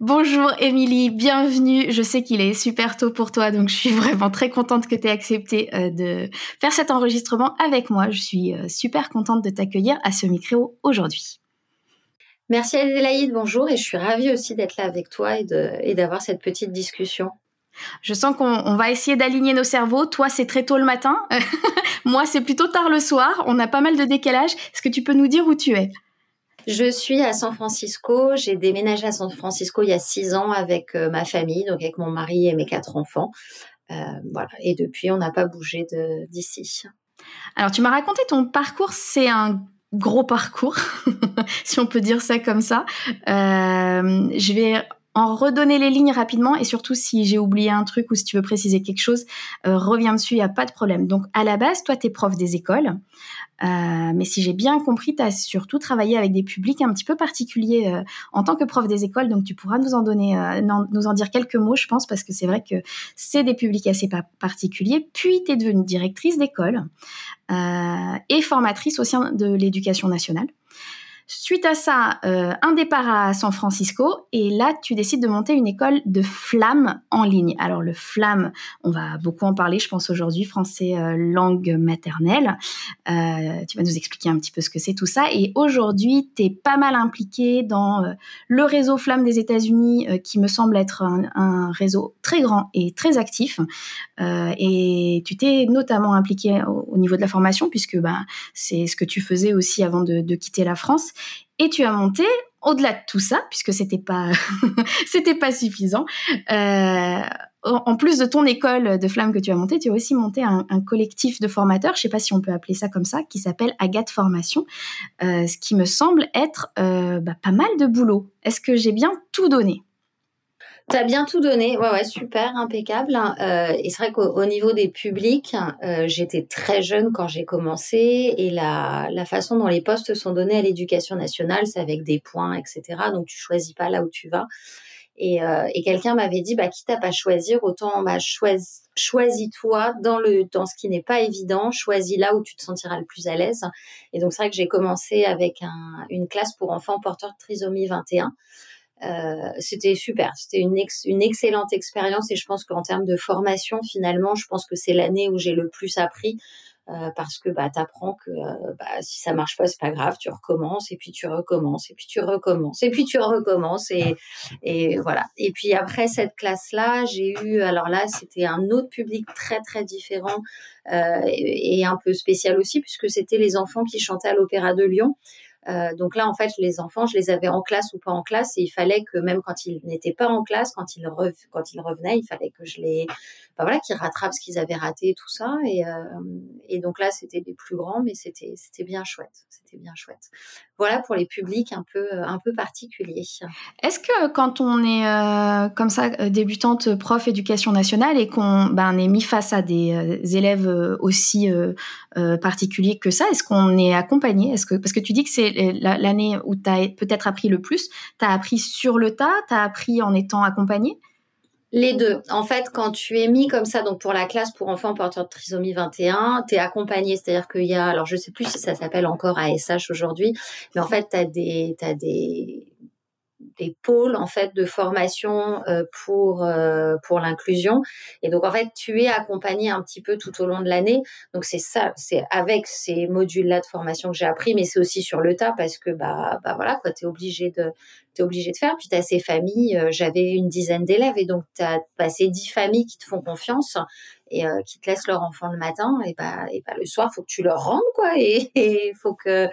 Bonjour Émilie, bienvenue. Je sais qu'il est super tôt pour toi, donc je suis vraiment très contente que tu aies accepté euh, de faire cet enregistrement avec moi. Je suis euh, super contente de t'accueillir à ce micro aujourd'hui. Merci Adélaïde, bonjour, et je suis ravie aussi d'être là avec toi et d'avoir cette petite discussion. Je sens qu'on va essayer d'aligner nos cerveaux. Toi, c'est très tôt le matin. Moi, c'est plutôt tard le soir. On a pas mal de décalage. Est-ce que tu peux nous dire où tu es? Je suis à San Francisco. J'ai déménagé à San Francisco il y a six ans avec euh, ma famille, donc avec mon mari et mes quatre enfants. Euh, voilà. Et depuis, on n'a pas bougé d'ici. Alors, tu m'as raconté ton parcours. C'est un gros parcours, si on peut dire ça comme ça. Euh, je vais en redonner les lignes rapidement et surtout si j'ai oublié un truc ou si tu veux préciser quelque chose, reviens dessus, il n'y a pas de problème. Donc à la base, toi, tu es prof des écoles, euh, mais si j'ai bien compris, tu as surtout travaillé avec des publics un petit peu particuliers euh, en tant que prof des écoles, donc tu pourras nous en donner, nous en dire quelques mots, je pense, parce que c'est vrai que c'est des publics assez particuliers. Puis tu es devenue directrice d'école et formatrice au sein de l'éducation nationale. Suite à ça, euh, un départ à San Francisco et là, tu décides de monter une école de flamme en ligne. Alors le flamme, on va beaucoup en parler, je pense aujourd'hui, français euh, langue maternelle. Euh, tu vas nous expliquer un petit peu ce que c'est tout ça. Et aujourd'hui, tu es pas mal impliqué dans le réseau flamme des États-Unis, qui me semble être un, réseau très grand et très actif. et tu t'es notamment impliqué au, niveau de la formation, puisque bah, c'est ce que tu faisais aussi avant de, de quitter la France. Et tu as monté au-delà de tout ça, puisque c'était pas c'était pas suffisant. Euh, en plus de ton école de flamme que tu as montée, tu as aussi monté un, collectif de formateurs, je sais pas si on peut appeler ça comme ça, qui s'appelle Agathe Formation, euh, ce qui me semble être euh, bah, pas mal de boulot. Est-ce que j'ai bien tout donné? T'as bien tout donné, ouais, ouais, super, impeccable. Euh, et c'est vrai qu'au niveau des publics, euh, j'étais très jeune quand j'ai commencé et la, la façon dont les postes sont donnés à l'éducation nationale, c'est avec des points, etc. Donc tu choisis pas là où tu vas. Et, euh, et quelqu'un m'avait dit, bah, quitte à pas choisir, autant bah, choisis, choisis-toi dans le dans ce qui n'est pas évident, choisis là où tu te sentiras le plus à l'aise. Et donc c'est vrai que j'ai commencé avec un, une classe pour enfants porteurs de trisomie 21. Euh, c'était super, c'était une, une excellente expérience et je pense qu'en termes de formation, finalement, je pense que c'est l'année où j'ai le plus appris euh, parce que bah t'apprends que euh, bah, si ça marche pas c'est pas grave tu recommences et puis tu recommences et puis tu recommences et puis tu recommences et et voilà. Et puis après cette classe là j'ai eu alors là c'était un autre public très très différent euh, et, et, un peu spécial aussi puisque c'était les enfants qui chantaient à l'opéra de Lyon euh, donc là, en fait, les enfants, je les avais en classe ou pas en classe, et il fallait que même quand ils n'étaient pas en classe, quand ils, quand ils revenaient, il fallait que je les, ben voilà, qu'ils rattrapent ce qu'ils avaient raté et tout ça. Et, euh, et donc là, c'était des plus grands, mais c'était, c'était bien chouette. C'était bien chouette. Voilà pour les publics un peu, un peu particuliers. Est-ce que quand on est euh, comme ça débutante prof éducation nationale et qu'on ben, est mis face à des élèves aussi particuliers que ça, est-ce qu'on est accompagné? Est-ce que parce que tu dis que c'est l'année où tu as peut-être appris le plus Tu as appris sur le tas Tu as appris en étant accompagné les deux. En fait, quand tu es mis comme ça, donc pour la classe pour enfants porteurs de trisomie 21, tu es accompagné, c'est-à-dire qu'il y a, alors je sais plus si ça s'appelle encore ASH aujourd'hui, mais en fait, tu des, as des, des pôles en fait de formation euh, pour euh, pour l'inclusion. Et donc en fait tu es accompagné un petit peu tout au long de l'année. Donc c'est ça c'est avec ces modules là de formation que j'ai appris mais c'est aussi sur le tas parce que bah bah voilà quoi tu es obligé de tu obligé de faire. Puis tu as ces familles euh, j'avais une dizaine d'élèves et donc tu as passé dix familles qui te font confiance et qui te laissent leur enfant le matin. Et bah et bah le soir faut que tu leur rendes quoi. Et il faut que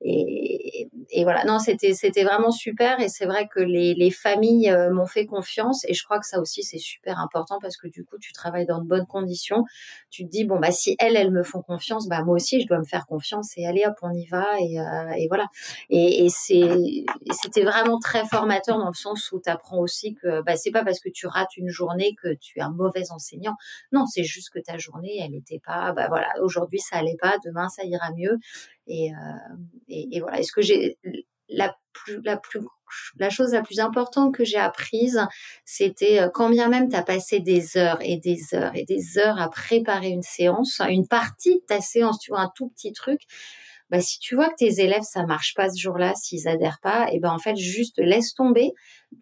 et, et voilà. Non c'était c'était vraiment super. Et c'est vrai que les, les familles euh, m'ont fait confiance. Et je crois que ça aussi c'est super important parce que du coup tu travailles dans de bonnes conditions. Tu te dis bon bah si elles elles me font confiance bah moi aussi je dois me faire confiance et allez hop on y va et, euh, et voilà. Et, et c'est c'était vraiment très formateur dans le sens où tu apprends aussi que bah c'est pas parce que tu rates une journée que tu es un mauvais enseignant. Non c'est juste que ta journée, elle n'était pas, bah voilà, aujourd'hui ça allait pas, demain ça ira mieux. Et, euh, et, voilà. Est-ce que j'ai la plus, la plus, la chose la plus importante que j'ai apprise, c'était euh, quand bien même tu as passé des heures et des heures et des heures à préparer une séance, une partie de ta séance, tu vois, un tout petit truc. Bah, si tu vois que tes élèves ça marche pas ce jour-là, s'ils adhèrent pas, et ben en fait juste laisse tomber,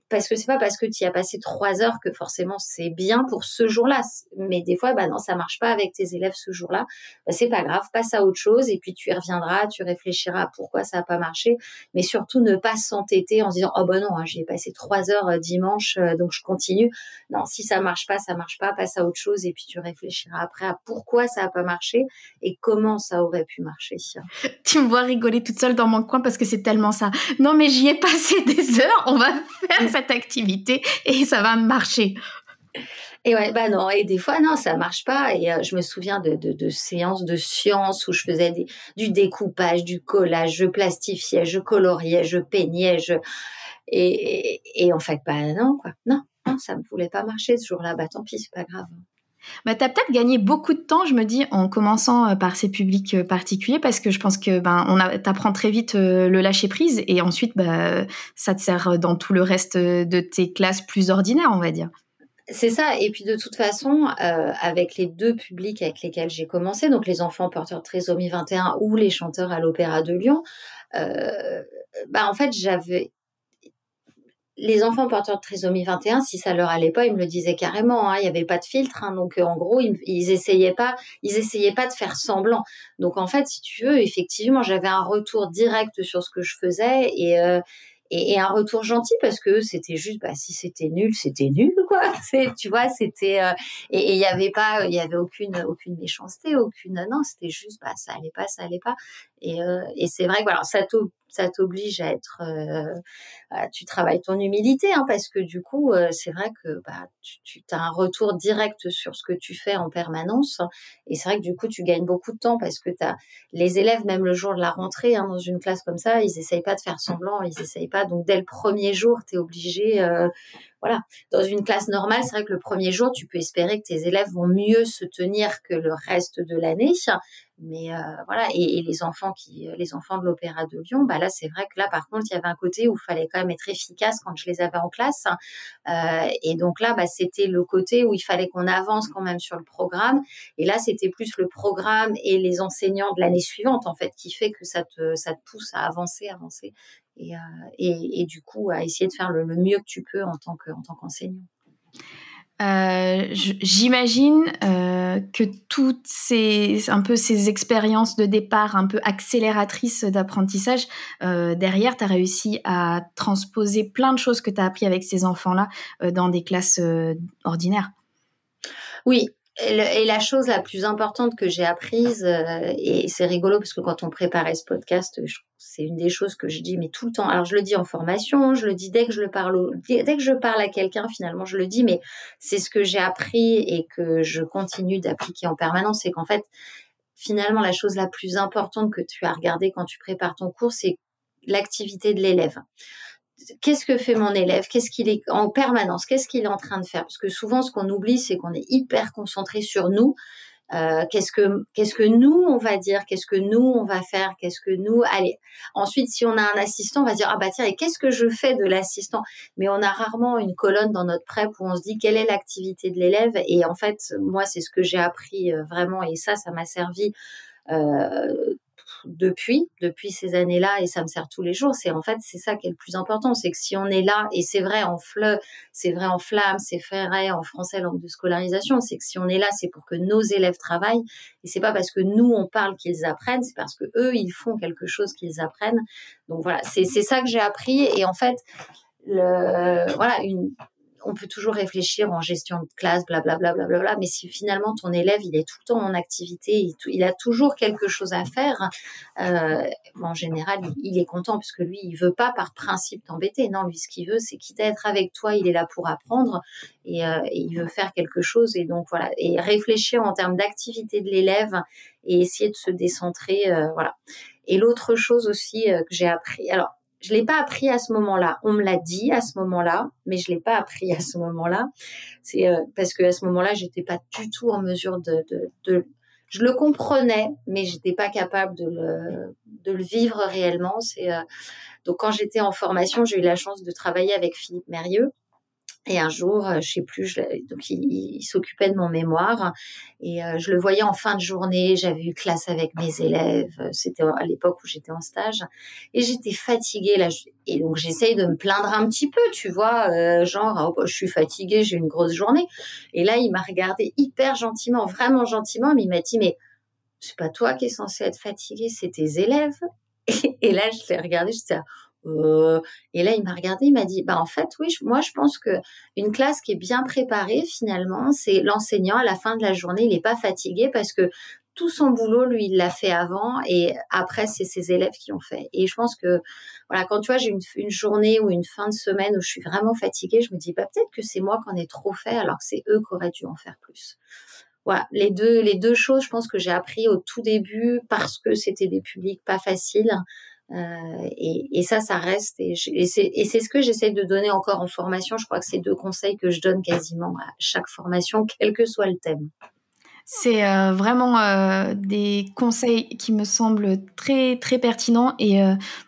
parce que c'est pas parce que tu as passé trois heures que forcément c'est bien pour ce jour-là. Mais des fois, bah non, ça marche pas avec tes élèves ce jour-là. Bah, c'est pas grave, passe à autre chose et puis tu y reviendras, tu réfléchiras à pourquoi ça a pas marché. Mais surtout ne pas s'entêter en se disant oh bah non, hein, j'ai passé trois heures euh, dimanche, euh, donc je continue. Non, si ça marche pas, ça marche pas, passe à autre chose et puis tu réfléchiras après à pourquoi ça a pas marché et comment ça aurait pu marcher. Tu me vois rigoler toute seule dans mon coin parce que c'est tellement ça. Non mais j'y ai passé des heures, on va faire cette activité et ça va marcher. Et ouais, bah non, et des fois, non, ça marche pas. Et euh, je me souviens de, de, séances de sciences où je faisais du découpage, du collage, je plastifiais, je coloriais, je peignais, je... Et, et, en fait, bah non, quoi. Non, non, ça me voulait pas marcher ce jour-là. Bah tant pis, c'est pas grave. Bah, tu as peut-être gagné beaucoup de temps, je me dis, en commençant euh, par ces publics euh, particuliers, parce que je pense que ben, on apprends très vite euh, le lâcher prise, et ensuite, bah, ça te sert dans tout le reste de tes classes plus ordinaires, on va dire. C'est ça. Et puis de toute façon, avec les deux publics avec lesquels j'ai commencé, donc les enfants porteurs de trisomie 21 ou les chanteurs à l'Opéra de Lyon, bah en fait j'avais les enfants porteurs de trisomie 21, si ça leur allait pas, ils me le disaient carrément. Hein, il n'y avait pas de filtre, hein, donc euh, en gros, ils, ils essayaient pas, ils essayaient pas de faire semblant. Donc en fait, si tu veux, effectivement, j'avais un retour direct sur ce que je faisais et euh, un retour gentil parce que c'était juste bah si c'était nul c'était nul quoi tu vois c'était euh, et il y avait pas il y avait aucune aucune méchanceté aucune non c'était juste bah ça allait pas ça allait pas et, et c'est vrai que voilà ça t'oblige à être, euh, tu travailles ton humilité, hein, parce que du coup, euh, c'est vrai que bah, tu, as un retour direct sur ce que tu fais en permanence, et c'est vrai que du coup, tu gagnes beaucoup de temps parce que tu as les élèves, même le jour de la rentrée, hein, dans une classe comme ça, ils essayent pas de faire semblant, ils essayent pas, donc dès le premier jour, tu es obligé, euh, voilà. Dans une classe normale, c'est vrai que le premier jour, tu peux espérer que tes élèves vont mieux se tenir que le reste de l'année. Mais euh, voilà, et, les enfants qui, les enfants de l'Opéra de Lyon, bah là, c'est vrai que là, par contre, il y avait un côté où il fallait quand même être efficace quand je les avais en classe. Euh, et donc là, bah, c'était le côté où il fallait qu'on avance quand même sur le programme. Et là, c'était plus le programme et les enseignants de l'année suivante, en fait, qui fait que ça te, ça te pousse à avancer, avancer. Et, euh, et, et, du coup, à essayer de faire le, le mieux que tu peux en tant que, en tant qu'enseignant. Euh, J'imagine euh, que toutes ces un peu ces expériences de départ un peu accélératrices d'apprentissage euh, derrière, tu as réussi à transposer plein de choses que tu as appris avec ces enfants-là euh, dans des classes ordinaires. Oui, et, la chose la plus importante que j'ai apprise, euh, et c'est rigolo parce que quand on préparait ce podcast, c'est une des choses que je dis mais tout le temps. Alors je le dis en formation, je le dis dès que je le parle, dès que je parle à quelqu'un, finalement je le dis, mais c'est ce que j'ai appris et que je continue d'appliquer en permanence, c'est qu'en fait finalement la chose la plus importante que tu as regardé quand tu prépares ton cours, c'est l'activité de l'élève qu'est-ce que fait mon élève? Qu'est-ce qu'il est en permanence? Qu'est-ce qu'il est en train de faire? Parce que souvent, ce qu'on oublie, c'est qu'on est hyper concentré sur nous. Euh, qu'est-ce que qu'est-ce que nous on va dire? Qu'est-ce que nous on va faire? Qu'est-ce que nous? Allez. Ensuite, si on a un assistant, on va dire ah bah tiens et qu'est-ce que je fais de l'assistant? Mais on a rarement une colonne dans notre prep où on se dit quelle est l'activité de l'élève? Et en fait, moi, c'est ce que j'ai appris euh, vraiment et ça, ça m'a servi euh, depuis, depuis ces années-là, et ça me sert tous les jours, c'est en fait, c'est ça qui est le plus important, c'est que si on est là, et c'est vrai en fleu, c'est vrai en flamme, c'est vrai en français langue de scolarisation, c'est que si on est là, c'est pour que nos élèves travaillent, et c'est pas parce que nous on parle qu'ils apprennent, c'est parce que eux ils font quelque chose qu'ils apprennent. Donc voilà, c'est ça que j'ai appris, et en fait, le, voilà, une, on peut toujours réfléchir en gestion de classe, blablabla, bla, bla, bla, mais si finalement ton élève, il est tout le temps en activité, il, a toujours quelque chose à faire, euh, en général, il, est content puisque lui, il veut pas par principe t'embêter. Non, lui, ce qu'il veut, c'est quitte à être avec toi, il est là pour apprendre et, euh, il veut faire quelque chose. Et donc, voilà. Et réfléchir en termes d'activité de l'élève et essayer de se décentrer, euh, voilà. Et l'autre chose aussi que j'ai appris, alors je l'ai pas appris à ce moment-là. On me l'a dit à ce moment-là, mais je l'ai pas appris à ce moment-là. C'est euh, parce que à ce moment-là, j'étais pas du tout en mesure de, de, de je le comprenais, mais j'étais pas capable de le, de le vivre réellement. C'est euh, donc quand j'étais en formation, j'ai eu la chance de travailler avec Philippe Mérieux, Et un jour, euh, je sais plus, je, donc il, s'occupait de mon mémoire et euh, je le voyais en fin de journée. J'avais eu classe avec mes élèves. C'était à l'époque où j'étais en stage et j'étais fatiguée là. Et donc j'essaye de me plaindre un petit peu, tu vois, euh, genre oh, je suis fatiguée, j'ai une grosse journée. Et là, il m'a regardé hyper gentiment, vraiment gentiment, mais il m'a dit mais c'est pas toi qui es censé être fatiguée, c'est tes élèves. Et, là, je l'ai regardé, je disais euh, et là, il m'a regardé, il m'a dit, bah en fait, oui, moi je pense que une classe qui est bien préparée, finalement, c'est l'enseignant à la fin de la journée, il n'est pas fatigué parce que tout son boulot, lui, il l'a fait avant et après, c'est ses élèves qui ont fait. Et je pense que, voilà, quand tu vois, j'ai une, une, journée ou une fin de semaine où je suis vraiment fatiguée, je me dis, bah peut-être que c'est moi qui en ai trop fait alors que c'est eux qui auraient dû en faire plus. Voilà, les deux, les deux choses, je pense que j'ai appris au tout début parce que c'était des publics pas faciles. Euh, et, ça, ça reste. Et, c'est ce que j'essaie de donner encore en formation. Je crois que c'est deux conseils que je donne quasiment à chaque formation, quel que soit le thème. C'est euh, vraiment euh, des conseils qui me semblent très très pertinents et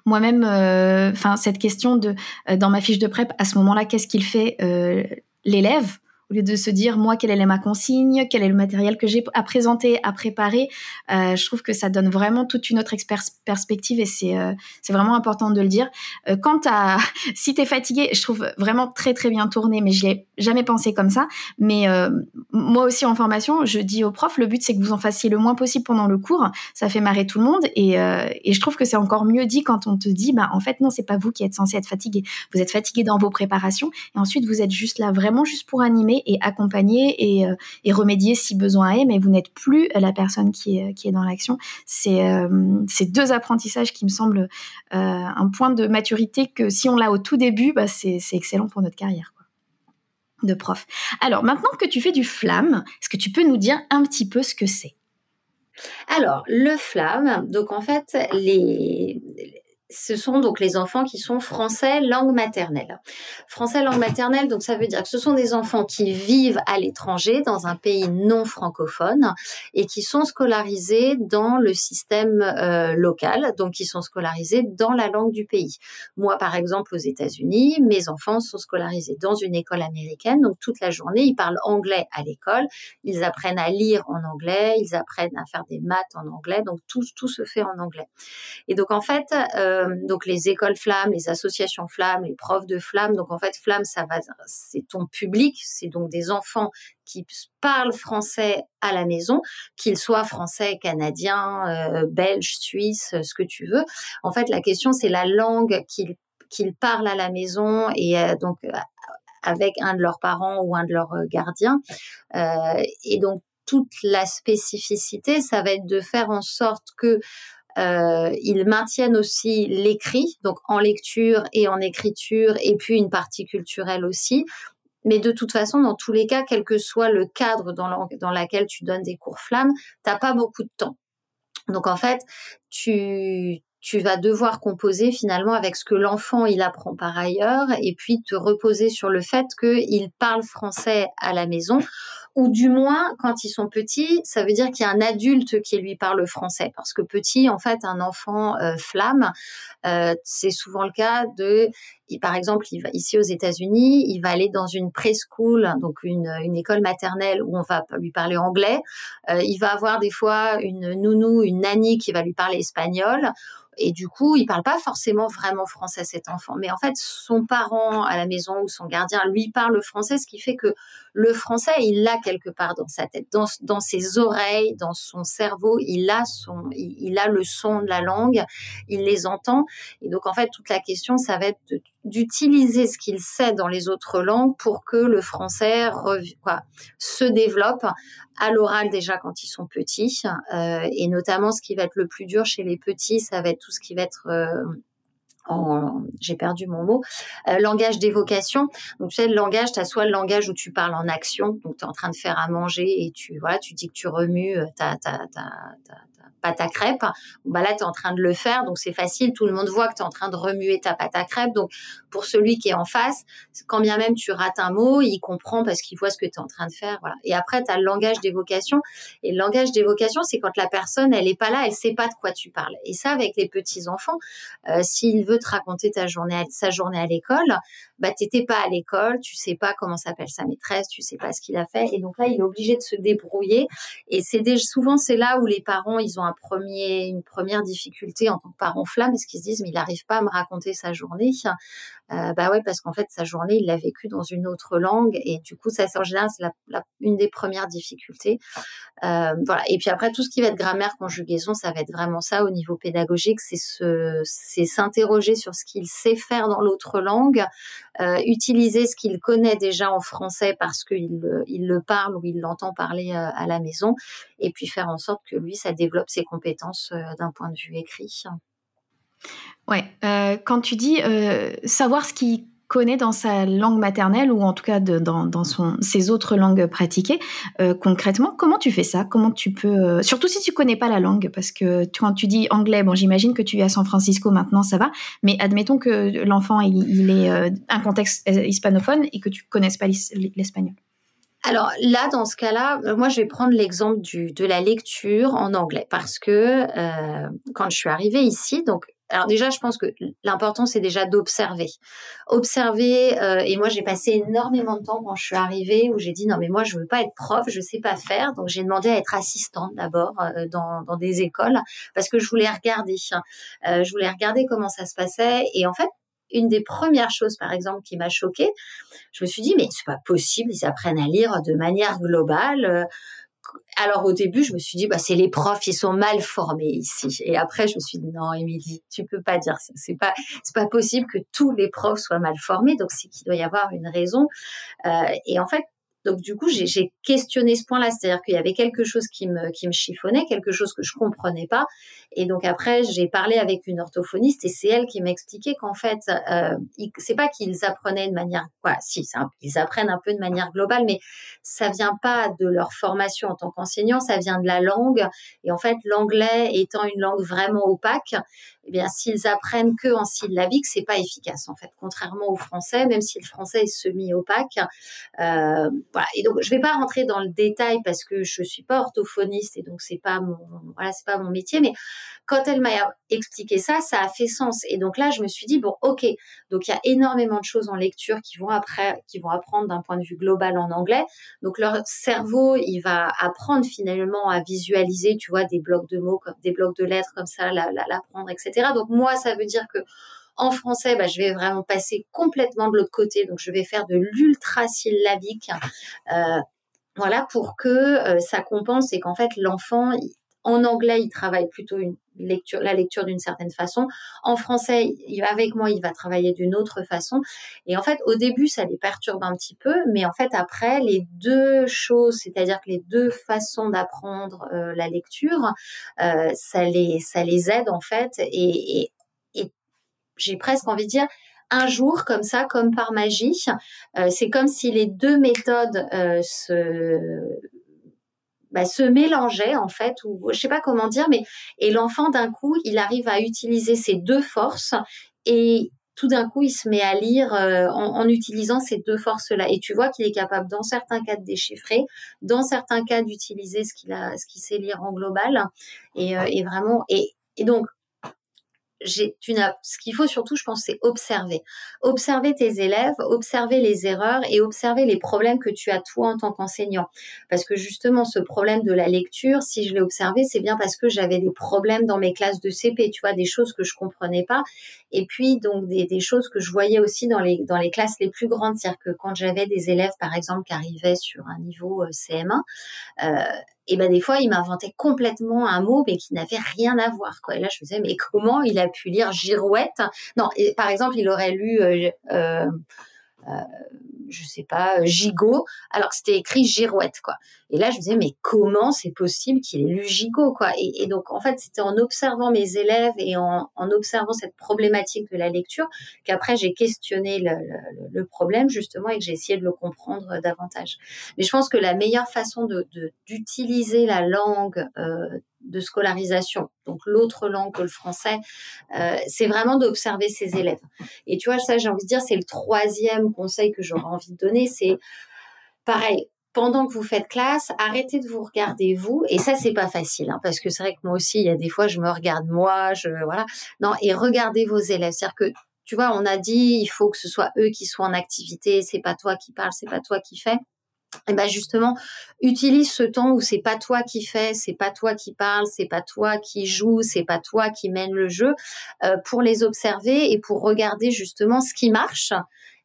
moi-même, enfin cette question de dans ma fiche de prep à ce moment-là, qu'est-ce qu'il fait l'élève? Au lieu de se dire moi quelle est ma consigne, quel est le matériel que j'ai à présenter, à préparer. Euh, je trouve que ça donne vraiment toute une autre perspective et c'est euh, c'est vraiment important de le dire. Euh, quant à si t'es fatigué, je trouve vraiment très très bien tourné, mais je l'ai jamais pensé comme ça. Mais moi aussi en formation, je dis aux profs le but c'est que vous en fassiez le moins possible pendant le cours. Ça fait marrer tout le monde et, et je trouve que c'est encore mieux dit quand on te dit bah en fait non c'est pas vous qui êtes censé être fatigué. Vous êtes fatigué dans vos préparations et ensuite vous êtes juste là vraiment juste pour animer et accompagner euh, et, remédier si besoin est, mais vous n'êtes plus la personne qui est, qui est dans l'action. C'est euh, ces deux apprentissages qui me semblent euh, un point de maturité que si on l'a au tout début, bah, c'est excellent pour notre carrière de prof. Alors maintenant que tu fais du flamme, est-ce que tu peux nous dire un petit peu ce que c'est? Alors, le flamme, donc en fait, les, ce sont donc les enfants qui sont français langue maternelle. Français langue maternelle, donc ça veut dire que ce sont des enfants qui vivent à l'étranger, dans un pays non francophone, et qui sont scolarisés dans le système euh, local, donc qui sont scolarisés dans la langue du pays. Moi, par exemple, aux États-Unis, mes enfants sont scolarisés dans une école américaine, donc toute la journée, ils parlent anglais à l'école, ils apprennent à lire en anglais, ils apprennent à faire des maths en anglais, donc tout, tout se fait en anglais. Et donc en fait, euh, donc les écoles flammes, les associations flammes, les profs de flammes. Donc en fait, flamme, ça va, c'est ton public, c'est donc des enfants qui parlent français à la maison, qu'ils soient français, canadiens, euh, belges, suisses, ce que tu veux. En fait, la question c'est la langue qu'ils qu'ils parlent à la maison et euh, donc avec un de leurs parents ou un de leurs gardiens. et donc toute la spécificité, ça va être de faire en sorte que euh, ils maintiennent aussi l'écrit, donc en lecture et en écriture, et puis une partie culturelle aussi. Mais de toute façon, dans tous les cas, quel que soit le cadre dans, dans lequel tu donnes des cours flammes, t'as pas beaucoup de temps. Donc en fait, tu, tu vas devoir composer finalement avec ce que l'enfant il apprend par ailleurs et puis te reposer sur le fait qu'il parle français à la maison ou du moins quand ils sont petits, ça veut dire qu'il y a un adulte qui lui parle français parce que petit en fait un enfant euh, flamme euh, c'est souvent le cas de par exemple il va, ici aux États-Unis, il va aller dans une preschool donc une, une école maternelle où on va lui parler anglais, euh, il va avoir des fois une nounou, une nanny qui va lui parler espagnol. Et du coup, il parle pas forcément vraiment français cet enfant, mais en fait, son parent à la maison ou son gardien lui parle français, ce qui fait que le français, il l'a quelque part dans sa tête, dans, dans ses oreilles, dans son cerveau, il a son, il, a le son de la langue, il les entend. Et donc, en fait, toute la question, ça va être d'utiliser ce qu'il sait dans les autres langues pour que le français se développe à l'oral déjà quand ils sont petits. Euh, et notamment, ce qui va être le plus dur chez les petits, ça va être tout ce qui va être j'ai perdu mon mot, euh, langage d'évocation. Donc, tu sais, le langage, tu as soit le langage où tu parles en action, donc tu es en train de faire à manger et tu, voilà, tu dis que tu remues euh, ta, ta, ta, pâte à crêpes. Bah là, tu es en train de le faire, donc c'est facile, tout le monde voit que tu es en train de remuer ta pâte à crêpes. Donc, pour celui qui est en face, quand bien même tu rates un mot, il comprend parce qu'il voit ce que tu es en train de faire. Et après, tu as le langage d'évocation. Et le langage d'évocation, c'est quand la personne, elle est pas là, elle sait pas de quoi tu parles. Et ça, avec les petits-enfants, euh, s'il veut te raconter ta journée, sa journée à l'école, bah, t'étais pas à l'école, tu sais pas comment s'appelle sa maîtresse, tu sais pas ce qu'il a fait. Et donc là, il est obligé de se débrouiller. Et c'est souvent, c'est là où les parents, ils ont un premier, une première difficulté en tant que parent flamme, parce qu'ils se disent, mais il n'arrive pas à me raconter sa journée. Euh, bah ouais, parce qu'en fait, sa journée, il l'a vécue dans une autre langue. Et du coup, ça, en général, c'est la, une des premières difficultés. Euh, voilà. Et puis après, tout ce qui va être grammaire, conjugaison, ça va être vraiment ça au niveau pédagogique. C'est c'est s'interroger sur ce qu'il sait faire dans l'autre langue, euh, utiliser ce qu'il connaît déjà en français parce qu'il il le parle ou il l'entend parler euh, à la maison, et puis faire en sorte que lui, ça développe ses compétences d'un point de vue écrit. Ouais, euh, quand tu dis euh, savoir ce qu'il connaît dans sa langue maternelle ou en tout cas dans, ses autres langues pratiquées, euh, concrètement, comment tu fais ça? Comment tu peux, surtout si tu connais pas la langue, parce que quand tu dis anglais, bon, j'imagine que tu es à San Francisco maintenant, ça va, mais admettons que l'enfant il, est un contexte hispanophone et que tu connaisses pas l'espagnol. Alors là, dans ce cas-là, moi, je vais prendre l'exemple de la lecture en anglais parce que quand je suis arrivée ici, donc alors déjà, je pense que l'important, c'est déjà d'observer. Observer, euh, et moi, j'ai passé énormément de temps quand je suis arrivée où j'ai dit, non, mais moi, je veux pas être prof, je sais pas faire. Donc, j'ai demandé à être assistante d'abord euh, dans, dans des écoles parce que je voulais regarder. Euh, je voulais regarder comment ça se passait. Et en fait, une des premières choses, par exemple, qui m'a choquée, je me suis dit, mais c'est pas possible, ils apprennent à lire de manière globale alors au début, je me suis dit, bah, c'est les profs, ils sont mal formés ici. Et après, je me suis dit, non, Émilie, tu peux pas dire ça. C'est pas, pas possible que tous les profs soient mal formés. Donc, c'est qu'il doit y avoir une raison. Euh, et en fait, donc du coup, j'ai questionné ce point-là, c'est-à-dire qu'il y avait quelque chose qui me, qui me chiffonnait, quelque chose que je comprenais pas. Et donc après, j'ai parlé avec une orthophoniste et c'est elle qui m'a expliqué qu'en fait, euh, c'est pas qu'ils apprenaient de manière, quoi, si, ils apprennent un peu de manière globale, mais ça vient pas de leur formation en tant qu'enseignant, ça vient de la langue. Et en fait, l'anglais étant une langue vraiment opaque, eh bien, s'ils apprennent que en syllabique, c'est pas efficace en fait. Contrairement au français, même si le français est semi-opaque. Euh, voilà. Et donc, je vais pas rentrer dans le détail parce que je suis pas orthophoniste et donc c'est pas mon, voilà, c'est pas mon métier. Mais quand elle m'a expliqué ça, ça a fait sens. Et donc là, je me suis dit bon, ok. Donc il y a énormément de choses en lecture qui vont apprendre d'un point de vue global en anglais. Donc leur cerveau, il va apprendre finalement à visualiser, tu vois, des blocs de mots, des blocs de lettres comme ça, l'apprendre, etc. Donc moi, ça veut dire que en français, bah, je vais vraiment passer complètement de l'autre côté. Donc je vais faire de l'ultra syllabique. Euh, voilà, pour que euh, ça compense et qu'en fait l'enfant, en anglais, il travaille plutôt une lecture, la lecture d'une certaine façon. En français, avec moi, il va travailler d'une autre façon. Et en fait, au début, ça les perturbe un petit peu, mais en fait, après, les deux choses, c'est-à-dire que les deux façons d'apprendre euh, la lecture, euh, ça les ça les aide en fait. Et, j'ai presque envie de dire, un jour comme ça, comme par magie. Euh, c'est comme si les deux méthodes se bah, se mélangeaient en fait, ou je sais pas comment dire, mais et l'enfant d'un coup, il arrive à utiliser ses deux forces et tout d'un coup, il se met à lire euh, en, en, utilisant ces deux forces-là. Et tu vois qu'il est capable, dans certains cas, de déchiffrer, dans certains cas, d'utiliser ce qu'il a, ce qu'il sait lire en global. Et, euh, et vraiment, et, et donc, tu n'as, ce qu'il faut surtout, je pense, c'est observer. Observer tes élèves, observer les erreurs et observer les problèmes que tu as toi en tant qu'enseignant. Parce que justement, ce problème de la lecture, si je l'ai observé, c'est bien parce que j'avais des problèmes dans mes classes de CP, tu vois, des choses que je comprenais pas. Et puis, donc, des, des choses que je voyais aussi dans les, dans les classes les plus grandes. C'est-à-dire que quand j'avais des élèves, par exemple, qui arrivaient sur un niveau euh, CM1, euh, et ben des fois il m'inventait complètement un mot mais qui n'avait rien à voir quoi. Et là je me disais mais comment il a pu lire girouette? Non par exemple il aurait lu euh, euh, je sais pas, euh, gigot, alors que c'était écrit girouette, quoi. Et là, je me disais, mais comment c'est possible qu'il ait lu gigot, quoi? Et, donc, en fait, c'était en observant mes élèves et en, observant cette problématique de la lecture qu'après, j'ai questionné le, problème, justement, et que j'ai essayé de le comprendre davantage. Mais je pense que la meilleure façon de d'utiliser la langue euh, de scolarisation, donc l'autre langue que le français, euh, c'est vraiment d'observer ses élèves. Et tu vois, ça, j'ai envie de dire, c'est le troisième conseil que j'aurais envie de donner, c'est pareil, pendant que vous faites classe, arrêtez de vous regarder vous. Et ça, c'est pas facile, hein, parce que c'est vrai que moi aussi, il y a des fois, je me regarde moi, je voilà. Non, et regardez vos élèves. C'est-à-dire que tu vois, on a dit, il faut que ce soit eux qui soient en activité. C'est pas toi qui parle, c'est pas toi qui fais. Et ben justement, utilise ce temps où c'est pas toi qui fais, c'est pas toi qui parle, c'est pas toi qui joue, c'est pas toi qui mène le jeu, euh, pour les observer et pour regarder justement ce qui marche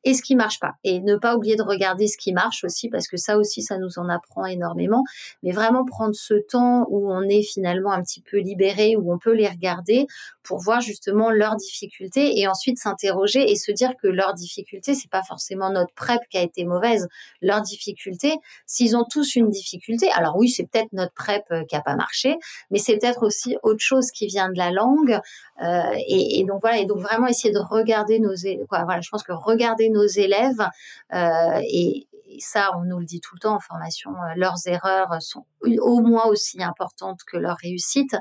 et ce qui marche pas. Et ne pas oublier de regarder ce qui marche aussi, parce que ça aussi, ça nous en apprend énormément. Mais vraiment prendre ce temps où on est finalement un petit peu libéré, où on peut les regarder pour voir justement leurs difficultés et ensuite s'interroger et se dire que leurs difficultés, c'est pas forcément notre prep qui a été mauvaise. Leurs difficultés, s'ils ont tous une difficulté, alors oui, c'est peut-être notre prep euh, qui a pas marché, mais c'est peut-être aussi autre chose qui vient de la langue. Euh, et, donc voilà, et donc vraiment essayer de regarder nos, quoi, voilà, je pense que regarder nos élèves euh, et, ça, on nous le dit tout le temps en formation, euh, leurs erreurs sont au moins aussi importantes que leurs réussites.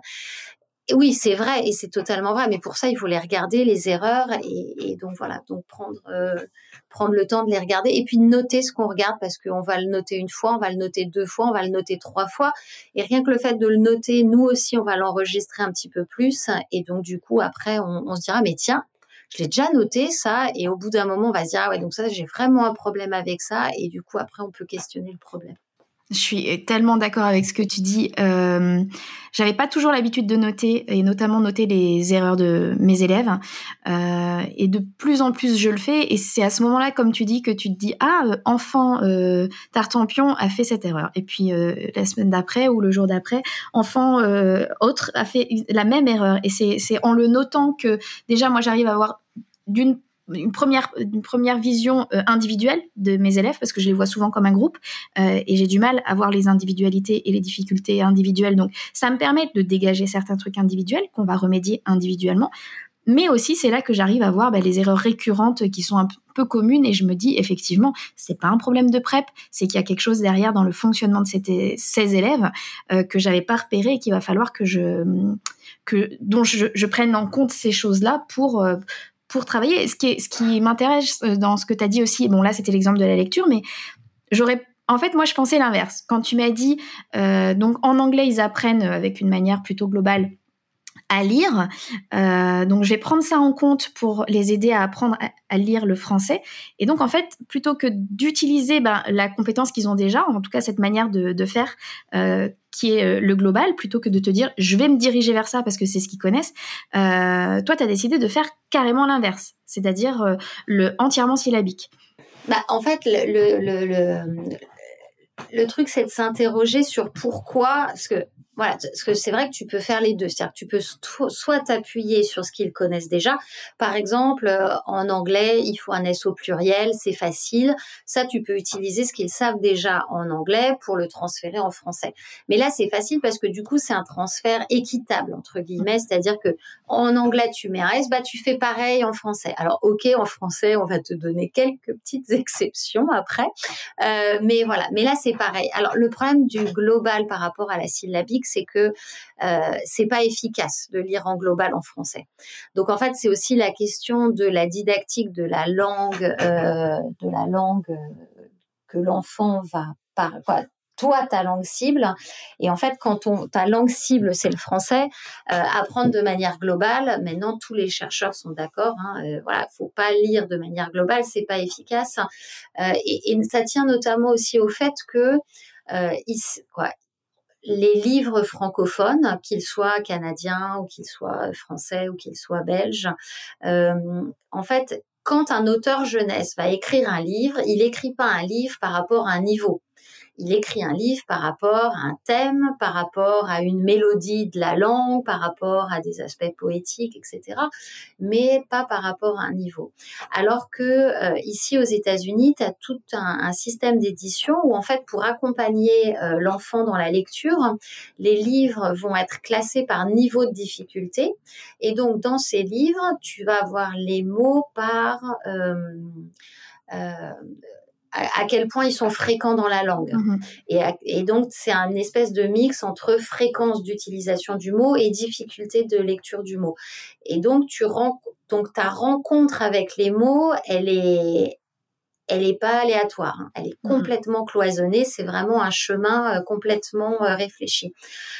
oui, c'est vrai et c'est totalement vrai, mais pour ça, il faut les regarder, les erreurs, et, donc voilà, donc prendre, euh, prendre le temps de les regarder et puis noter ce qu'on regarde parce qu'on va le noter une fois, on va le noter deux fois, on va le noter trois fois, et rien que le fait de le noter, nous aussi, on va l'enregistrer un petit peu plus, et donc du coup, après, on, on se dira, mais tiens, je l'ai déjà noté ça et au bout d'un moment on va se dire ah ouais donc ça j'ai vraiment un problème avec ça et du coup après on peut questionner le problème. Je suis tellement d'accord avec ce que tu dis. Euh, J'avais pas toujours l'habitude de noter, et notamment noter les erreurs de mes élèves. Euh, et de plus en plus, je le fais. Et c'est à ce moment-là, comme tu dis, que tu te dis ah, euh, enfant euh, Tartampion a fait cette erreur. Et puis euh, la semaine d'après ou le jour d'après, enfant euh, autre a fait la même erreur. Et c'est en le notant que déjà moi j'arrive à avoir d'une une première, une première vision euh, individuelle de mes élèves parce que je les vois souvent comme un groupe euh, et j'ai du mal à voir les individualités et les difficultés individuelles. Donc ça me permet de dégager certains trucs individuels qu'on va remédier individuellement. Mais aussi, c'est là que j'arrive à voir bah, les erreurs récurrentes qui sont un peu communes et je me dis effectivement, c'est pas un problème de prep, c'est qu'il y a quelque chose derrière dans le fonctionnement de ces, élèves euh, que j'avais pas repéré et qu'il va falloir que je que dont je prenne en compte ces choses-là pour euh, pour travailler. Ce qui, m'intéresse euh, dans ce que tu as dit aussi, bon là c'était l'exemple de la lecture, mais j'aurais en fait, moi, je pensais l'inverse. Quand tu m'as dit, euh, donc en anglais, ils apprennent avec une manière plutôt globale à lire. Euh, donc, je vais prendre ça en compte pour les aider à apprendre à, lire le français. Et donc, en fait, plutôt que d'utiliser ben, la compétence qu'ils ont déjà, en tout cas cette manière de, faire euh, qui est euh, le global, plutôt que de te dire je vais me diriger vers ça parce que c'est ce qu'ils connaissent, toi, tu as décidé de faire carrément l'inverse, c'est-à-dire le entièrement syllabique. Bah, en fait, le, le, le, le truc, c'est de s'interroger sur pourquoi, parce que voilà, parce que c'est vrai que tu peux faire les deux. C'est-à-dire que tu peux soit t'appuyer sur ce qu'ils connaissent déjà. Par exemple, euh, en anglais, il faut un S au pluriel, c'est facile. Ça, tu peux utiliser ce qu'ils savent déjà en anglais pour le transférer en français. Mais là, c'est facile parce que du coup, c'est un transfert équitable, entre guillemets. C'est-à-dire que en anglais, tu mets un S, bah, tu fais pareil en français. Alors, OK, en français, on va te donner quelques petites exceptions après. Euh, mais voilà. Mais là, c'est pareil. Alors, le problème du global par rapport à la syllabique, c'est que euh, c'est pas efficace de lire en global en français. Donc en fait, c'est aussi la question de la didactique de la langue, euh, de la langue euh, que l'enfant va par toi ta langue cible et en fait quand on ta langue cible c'est le français apprendre de manière globale maintenant tous les chercheurs sont d'accord hein, euh, voilà faut pas lire de manière globale c'est pas efficace et, ça tient notamment aussi au fait que quoi, les livres francophones, qu'ils soient canadiens ou qu'ils soient français ou qu'ils soient belges, euh, en fait, quand un auteur jeunesse va écrire un livre, il n'écrit pas un livre par rapport à un niveau il écrit un livre par rapport à un thème, par rapport à une mélodie de la langue, par rapport à des aspects poétiques, etc., mais pas par rapport à un niveau. Alors que euh, ici aux États-Unis, tu as tout un, système d'édition où en fait pour accompagner euh, l'enfant dans la lecture, les livres vont être classés par niveau de difficulté et donc dans ces livres, tu vas avoir les mots par euh, à, quel point ils sont fréquents dans la langue. Mhm. Et, et, donc, c'est un espèce de mix entre fréquence d'utilisation du mot et difficulté de lecture du mot. Et donc, tu donc ta rencontre avec les mots, elle est, elle n'est pas aléatoire, hein. elle est mmh complètement cloisonnée, c'est vraiment un chemin euh, complètement euh, réfléchi.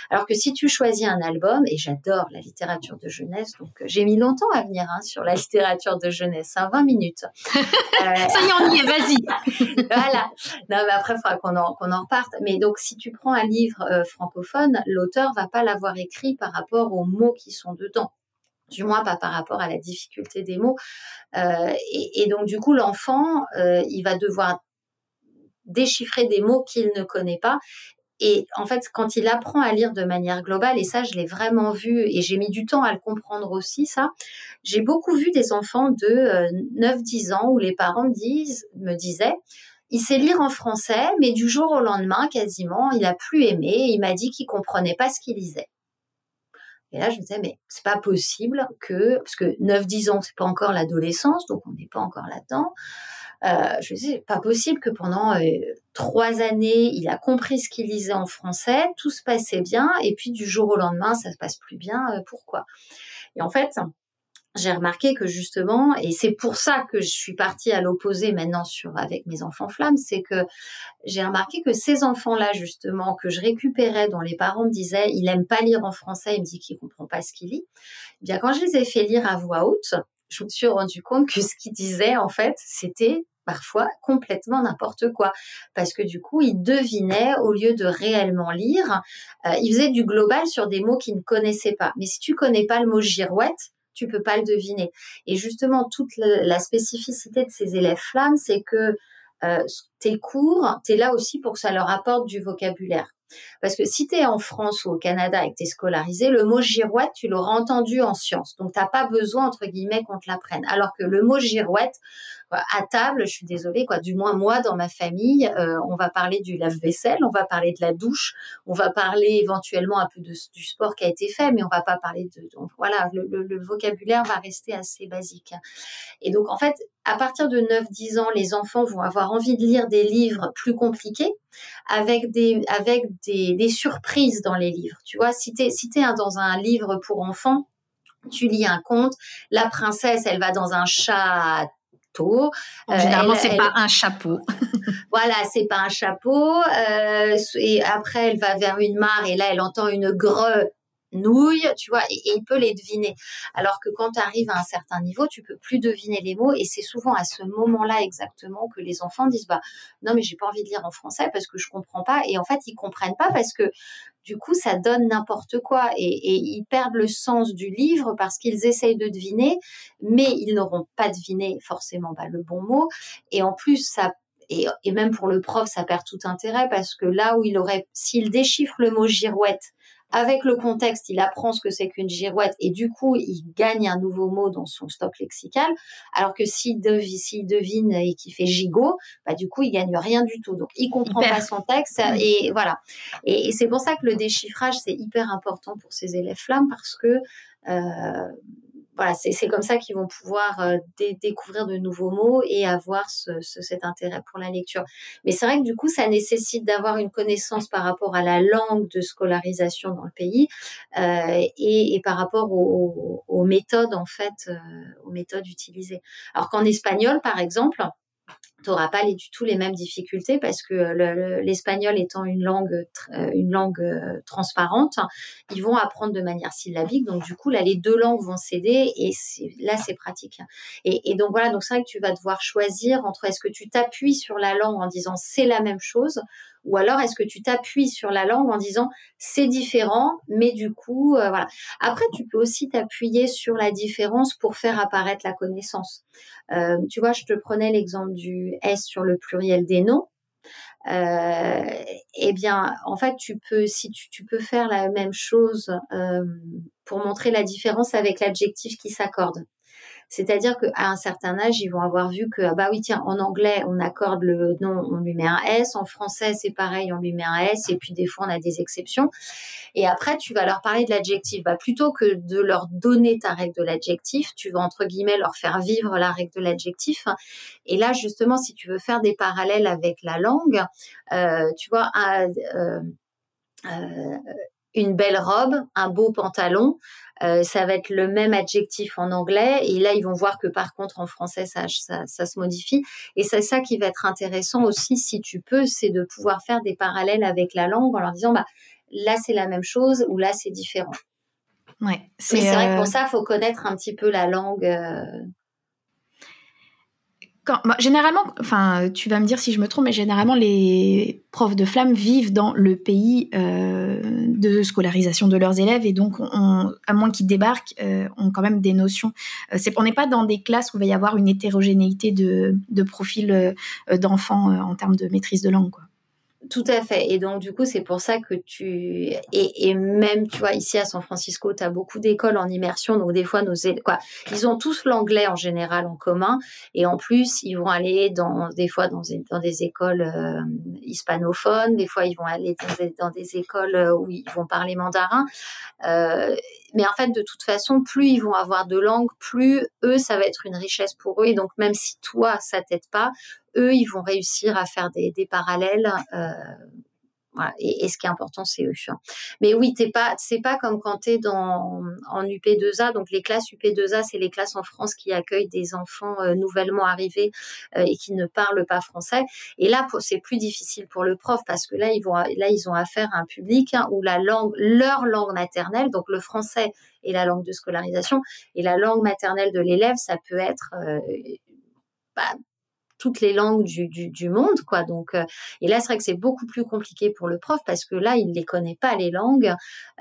Alors que si tu choisis un album, et j'adore la littérature de jeunesse, donc euh, j'ai mis longtemps à venir hein, sur la littérature de jeunesse, 20 hein, minutes. Ça y est, on y est, vas-y. voilà. Non, mais après, il faudra qu'on en, qu'on en reparte. Mais donc, si tu prends un livre francophone, l'auteur va pas l'avoir écrit par rapport aux mots qui sont dedans du moins pas par rapport à la difficulté des mots. Euh, et, donc du coup, l'enfant, euh, il va devoir déchiffrer des mots qu'il ne connaît pas. Et en fait, quand il apprend à lire de manière globale, et ça, je l'ai vraiment vu, et j'ai mis du temps à le comprendre aussi, ça, j'ai beaucoup vu des enfants de 9-10 euh, ans où les parents disent, me disaient, il sait lire en français, mais du jour au lendemain, quasiment, il a plus aimé, il m'a dit qu'il comprenait pas ce qu'il lisait. Et là, je me disais, mais c'est pas possible que, parce que 9-10 ans, c'est pas encore l'adolescence, donc on n'est pas encore là-dedans. Euh, je me disais, pas possible que pendant euh, trois années, il a compris ce qu'il lisait en français, tout se passait bien, et puis du jour au lendemain, ça se passe plus bien. Euh, pourquoi? Et en fait, j'ai remarqué que justement, et c'est pour ça que je suis partie à l'opposé maintenant sur avec mes enfants flammes, c'est que j'ai remarqué que ces enfants-là justement que je récupérais, dont les parents me disaient, il aime pas lire en français, il me dit qu'il comprend pas ce qu'il lit. Eh bien quand je les ai fait lire à voix haute, je me suis rendu compte que ce qu'ils disaient en fait, c'était parfois complètement n'importe quoi parce que du coup ils devinaient au lieu de réellement lire euh, ils faisaient du global sur des mots qu'ils ne connaissaient pas mais si tu connais pas le mot girouette tu peux pas le deviner. Et justement, toute la, spécificité de ces élèves flammes, c'est que euh, tes cours, tu es là aussi pour que ça leur apporte du vocabulaire. Parce que si tu es en France ou au Canada et que tu es scolarisé, le mot girouette, tu l'auras entendu en sciences. Donc, tu pas besoin, entre guillemets, qu'on te l'apprenne. Alors que le mot girouette, à table, je suis désolée, quoi. Du moins moi, dans ma famille, euh, on va parler du lave-vaisselle, on va parler de la douche, on va parler éventuellement un peu de, du sport qui a été fait, mais on va pas parler de. voilà, le, vocabulaire va rester assez basique. Et donc en fait, à partir de 9-10 ans, les enfants vont avoir envie de lire des livres plus compliqués, avec des avec des, des surprises dans les livres. Tu vois, si tu si es dans un livre pour enfants, tu lis un conte, la princesse, elle va dans un chat euh, généralement, c'est pas un chapeau. voilà, c'est pas un chapeau. Euh, et après, elle va vers une mare et là, elle entend une greu nouille, tu vois, et, il peut les deviner. Alors que quand tu arrives à un certain niveau, tu peux plus deviner les mots et c'est souvent à ce moment-là exactement que les enfants disent bah non mais j'ai pas envie de lire en français parce que je comprends pas et en fait ils comprennent pas parce que du coup ça donne n'importe quoi et, ils perdent le sens du livre parce qu'ils essayent de deviner mais ils n'auront pas deviné forcément bah, le bon mot. Et en plus ça et, et, même pour le prof, ça perd tout intérêt parce que là où il aurait, s'il déchiffre le mot girouette avec le contexte, il apprend ce que c'est qu'une girouette et du coup, il gagne un nouveau mot dans son stock lexical. Alors que s'il devine, et qu'il fait gigot, bah, du coup, il gagne rien du tout. Donc, il comprend pas son texte et voilà. Et, c'est pour ça que le déchiffrage, c'est hyper important pour ces élèves flammes parce que euh, voilà, c'est comme ça qu'ils vont pouvoir euh, découvrir de nouveaux mots et avoir cet intérêt pour la lecture. Mais c'est vrai que du coup, ça nécessite d'avoir une connaissance par rapport à la langue de scolarisation dans le pays euh, et, par rapport aux, méthodes en fait, euh, aux méthodes utilisées. Alors qu'en espagnol, par exemple, tu n'auras pas du tout les mêmes difficultés parce que l'espagnol étant une langue, euh, une langue euh, transparente, ils vont apprendre de manière syllabique. Donc, du coup, là, les deux langues vont s'aider et là, c'est pratique. Et, donc, voilà, donc c'est vrai que tu vas devoir choisir entre est-ce que tu t'appuies sur la langue en disant c'est la même chose ou alors est-ce que tu t'appuies sur la langue en disant c'est différent, mais du coup, euh, voilà. Après, tu peux aussi t'appuyer sur la différence pour faire apparaître la connaissance. Euh, tu vois, je te prenais l'exemple du S sur le pluriel des noms. Euh, eh bien, en fait, tu peux, si tu, peux faire la même chose euh, pour montrer la différence avec l'adjectif qui s'accorde. C'est-à-dire qu'à un certain âge, ils vont avoir vu que, ah bah oui, tiens, en anglais, on accorde le nom, on lui met un S. En français, c'est pareil, on lui met un S. Et puis, des fois, on a des exceptions. Et après, tu vas leur parler de l'adjectif. Bah, plutôt que de leur donner ta règle de l'adjectif, tu vas, entre guillemets, leur faire vivre la règle de l'adjectif. Et là, justement, si tu veux faire des parallèles avec la langue, euh, tu vois, euh, euh, une belle robe, un beau pantalon, euh, ça va être le même adjectif en anglais. Et là, ils vont voir que par contre, en français, ça, ça, se modifie. Et c'est ça qui va être intéressant aussi, si tu peux, c'est de pouvoir faire des parallèles avec la langue en leur disant, bah, là, c'est la même chose ou là, c'est différent. Ouais, Mais c'est vrai que pour ça, il faut connaître un petit peu la langue bah, généralement, enfin, tu vas me dire si je me trompe, mais généralement les profs de flammes vivent dans le pays euh, de scolarisation de leurs élèves et donc, à moins qu'ils débarquent, euh, ont quand même des notions. Euh, c'est, on n'est pas dans des classes où il va y avoir une hétérogénéité de, de profils d'enfants en termes de maîtrise de langue. Quoi. Tout à fait. Et donc, du coup, c'est pour ça que tu. Et, et, même, tu vois, ici à San Francisco, tu as beaucoup d'écoles en immersion. Donc, des fois, nos quoi, ils ont tous l'anglais en général en commun. Et en plus, ils vont aller dans, des fois dans, des écoles euh, hispanophones. Des fois, ils vont aller dans des, dans des, écoles euh, où ils vont parler mandarin. Euh, mais en fait, de toute façon, plus ils vont avoir de langues, plus eux, ça va être une richesse pour eux. Et donc, même si toi, ça t'aide pas, eux, ils vont réussir à faire des, parallèles. Euh, et, ce qui est important, c'est eux. Mais oui, t'es pas, c'est pas comme quand tu es dans, en UP2A. Donc, les classes UP2A, c'est les classes en France qui accueillent des enfants euh, nouvellement arrivés euh, et qui ne parlent pas français. Et là, c'est plus difficile pour le prof parce que là, ils vont, là, ils ont affaire à un public hein, où la langue, leur langue maternelle, donc le français est la langue de scolarisation et la langue maternelle de l'élève, ça peut être bah, toutes les langues du, monde, quoi. Donc, euh, et là, c'est vrai que c'est beaucoup plus compliqué pour le prof parce que là, il ne les connaît pas les langues.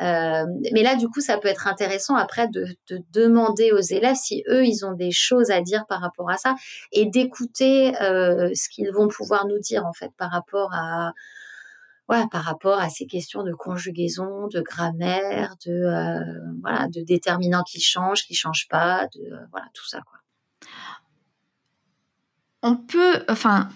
Euh, mais là, du coup, ça peut être intéressant après de, de, demander aux élèves si eux, ils ont des choses à dire par rapport à ça et d'écouter euh, ce qu'ils vont pouvoir nous dire en fait par rapport à voilà, par rapport à ces questions de conjugaison, de grammaire, de voilà, de déterminants qui changent, qui changent pas, de voilà tout ça quoi on peut, enfin,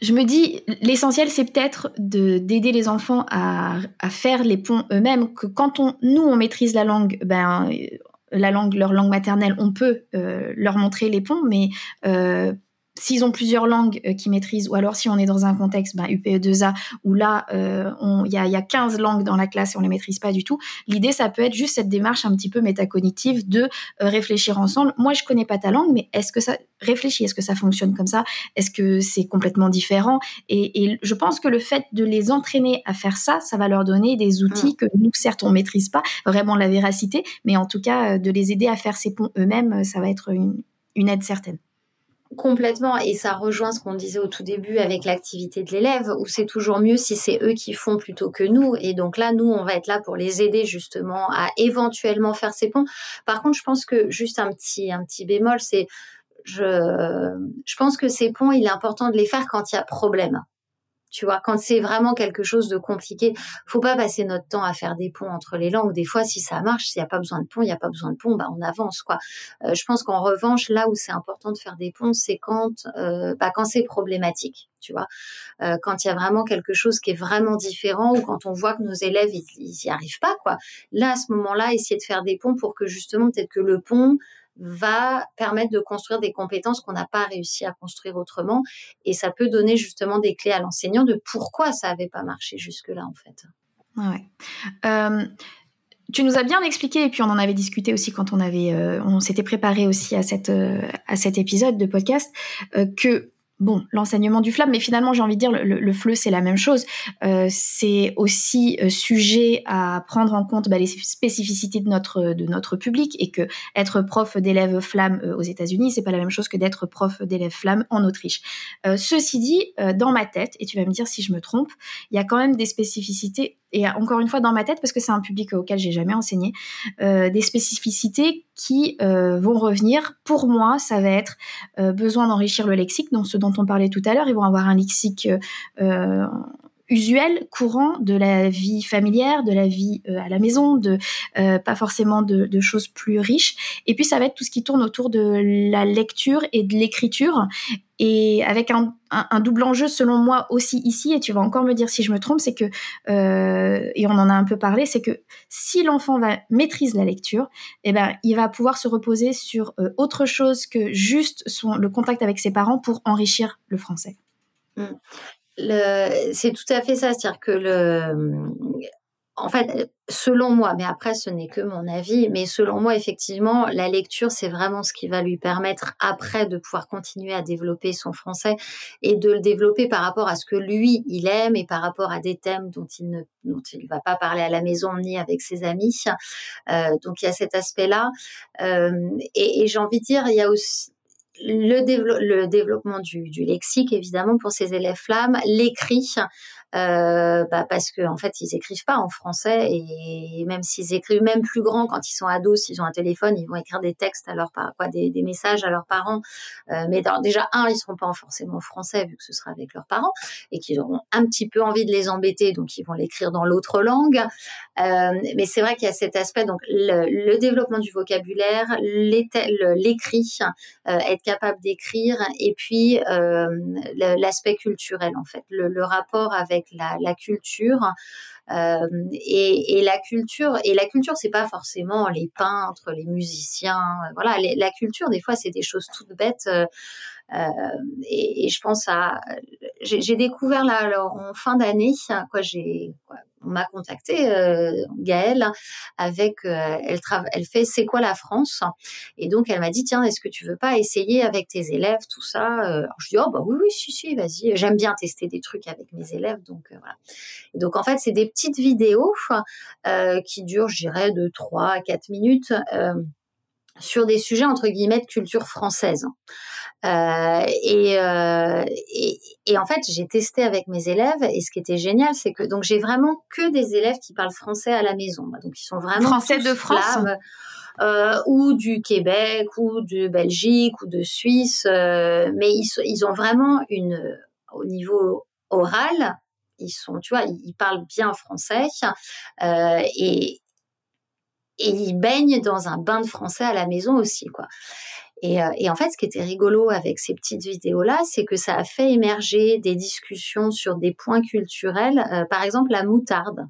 je me dis, l'essentiel, c'est peut-être d'aider les enfants à, faire les ponts eux-mêmes, que quand on, nous, on maîtrise la langue, ben, la langue, leur langue maternelle, on peut euh, leur montrer les ponts, mais euh, s'ils ont plusieurs langues euh, qu'ils maîtrisent, ou alors si on est dans un contexte ben, UPE2A où là, euh, il y, a, y, a, 15 langues dans la classe et on les maîtrise pas du tout, l'idée, ça peut être juste cette démarche un petit peu métacognitive de euh, réfléchir ensemble. Moi, je connais pas ta langue, mais est-ce que ça réfléchit Est-ce que ça fonctionne comme ça? Est-ce que c'est complètement différent? Et, et, je pense que le fait de les entraîner à faire ça, ça va leur donner des outils mmh. que nous, certes, on maîtrise pas vraiment la véracité, mais en tout cas, de les aider à faire ces ponts eux-mêmes, ça va être une, une aide certaine. Complètement, et ça rejoint ce qu'on disait au tout début avec l'activité de l'élève, où c'est toujours mieux si c'est eux qui font plutôt que nous. Et donc là, nous, on va être là pour les aider justement à éventuellement faire ces ponts. Par contre, je pense que juste un petit, un petit bémol, c'est je, je pense que ces ponts, il est important de les faire quand il y a problème. Tu vois, quand c'est vraiment quelque chose de compliqué, faut pas passer notre temps à faire des ponts entre les langues. Des fois, si ça marche, s'il n'y a pas besoin de pont, il n'y a pas besoin de pont, bah on avance quoi. Euh, je pense qu'en revanche, là où c'est important de faire des ponts, c'est quand, euh, bah, quand c'est problématique. Tu vois, euh, quand il y a vraiment quelque chose qui est vraiment différent ou quand on voit que nos élèves ils, ils y arrivent pas quoi. Là, à ce moment-là, essayer de faire des ponts pour que justement peut-être que le pont va permettre de construire des compétences qu'on n'a pas réussi à construire autrement. Et ça peut donner justement des clés à l'enseignant de pourquoi ça n'avait pas marché jusque-là, en fait. Ouais. Euh, tu nous as bien expliqué, et puis on en avait discuté aussi quand on avait, euh, on s'était préparé aussi à cette, à cet épisode de podcast, que bon, l'enseignement du flamme, mais finalement, j'ai envie de dire, le, le FLE, c'est la même chose. Euh, c'est aussi euh, sujet à prendre en compte bah, les spécificités de notre, public et que être prof d'élèves flamme euh, aux États-Unis, c'est pas la même chose que d'être prof d'élèves flamme en Autriche. ceci dit, dans ma tête, et tu vas me dire si je me trompe, il y a quand même des spécificités et encore une fois dans ma tête parce que c'est un public auquel j'ai jamais enseigné, euh, des spécificités qui euh, vont revenir. Pour moi, ça va être euh, besoin d'enrichir le lexique, donc ce dont on parlait tout à l'heure. Ils vont avoir un lexique usuel, courant de la vie familière, de la vie à la maison, de pas forcément de, choses plus riches. Et puis ça va être tout ce qui tourne autour de la lecture et de l'écriture et avec un, double enjeu selon moi aussi ici, et tu vas encore me dire si je me trompe, c'est que, euh, et on en a un peu parlé, c'est que si l'enfant va maîtrise la lecture, eh ben, il va pouvoir se reposer sur euh, autre chose que juste son, le contact avec ses parents pour enrichir le français. Mmh. C'est tout à fait ça, c'est-à-dire que le, en fait, selon moi, mais après ce n'est que mon avis, mais selon moi, effectivement, la lecture, c'est vraiment ce qui va lui permettre après de pouvoir continuer à développer son français et de le développer par rapport à ce que lui, il aime et par rapport à des thèmes dont il ne dont il va pas parler à la maison ni avec ses amis. Euh, donc il y a cet aspect-là. Euh, et, et j'ai envie de dire, il y a aussi le, développement du, du, lexique, évidemment, pour ces élèves flammes, l'écrit, euh, bah parce que en fait ils écrivent pas en français et même s'ils écrivent même plus grand quand ils sont ados s'ils ont un téléphone ils vont écrire des textes à leurs quoi des, messages à leurs parents. Euh, mais déjà un ils seront pas forcément français vu que ce sera avec leurs parents et qu'ils auront un petit peu envie de les embêter donc ils vont l'écrire dans l'autre langue. Euh, mais c'est vrai qu'il y a cet aspect donc le, développement du vocabulaire l'écrit être capable d'écrire et puis l'aspect culturel en fait le rapport avec la, culture. Euh, et, la culture, et la culture, c'est pas forcément les peintres, les musiciens. Voilà, la culture, des fois, c'est des choses toutes bêtes. Euh, et, je pense à, j'ai découvert là en fin d'année, quoi, j'ai on m'a contacté euh, Gaëlle avec euh, elle elle fait c'est quoi la France? Et donc elle m'a dit tiens est-ce que tu veux pas essayer avec tes élèves tout ça? Euh, je dis oh bah oui oui si si vas-y j'aime bien tester des trucs avec mes élèves donc euh, voilà et donc en fait c'est des petites vidéos qui durent je dirais de 3 à 4 minutes sur des sujets entre guillemets de culture française. Euh, et, euh, et, et, en fait, j'ai testé avec mes élèves et ce qui était génial, c'est que donc j'ai vraiment que des élèves qui parlent français à la maison. Donc ils sont vraiment français de France. euh, ou du Québec ou de Belgique ou de Suisse, euh, mais ils, ils ont vraiment une au niveau oral, ils sont, parlent bien français euh, et, et ils baignent dans un bain de français à la maison aussi, quoi. Euh, et, en fait, ce qui était rigolo avec ces petites vidéos-là, c'est que ça a fait émerger des discussions sur des points culturels, euh, par exemple la moutarde,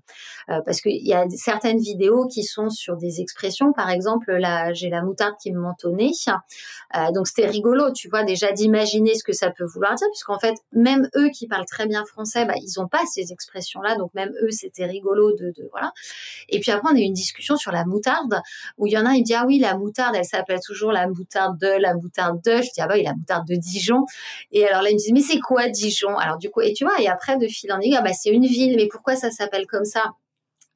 euh, parce qu'il y a certaines vidéos qui sont sur des expressions, par exemple, là, j'ai la moutarde qui me mentonnait, donc c'était rigolo, tu vois, déjà d'imaginer ce que ça peut vouloir dire, puisqu'en fait, même eux qui parlent très bien français, bah, ils n'ont pas ces expressions-là, donc même eux, c'était rigolo de, de, voilà. Et puis après, on a eu une discussion sur la moutarde, où il y en a, il dit, ah oui, la moutarde, elle s'appelle toujours la moutarde de la moutarde de. Je dis, ah bah oui, la moutarde de Dijon. Et alors là, ils me disent, mais c'est quoi Dijon? Alors du coup, et tu vois, et après, de fil en aiguille, ah bah c'est une ville, mais pourquoi ça s'appelle comme ça?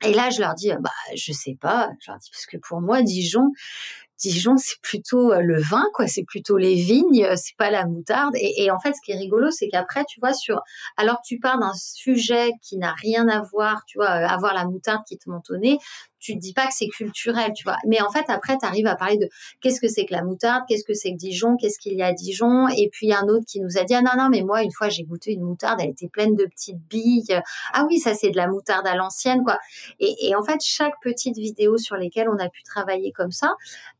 Et là, je leur dis, bah, je sais pas. Je leur dis, parce que pour moi, Dijon, Dijon, c'est plutôt euh, le vin, quoi. C'est plutôt les vignes, euh, c'est pas la moutarde. Et, en fait, ce qui est rigolo, c'est qu'après, tu vois, sur, alors tu pars d'un sujet qui n'a rien à voir, tu vois, euh, avoir la moutarde qui te montonnait, tu te dis pas que c'est culturel, tu vois. Mais en fait, après, tu arrives à parler de qu'est-ce que c'est que la moutarde, qu'est-ce que c'est que Dijon, qu'est-ce qu'il y a à Dijon. Et puis, il y a un autre qui nous a dit, ah non, non, mais moi, une fois, j'ai goûté une moutarde, elle était pleine de petites billes. Ah oui, ça, c'est de la moutarde à l'ancienne, quoi. Et, en fait, chaque petite vidéo sur lesquelles on a pu travailler comme ça,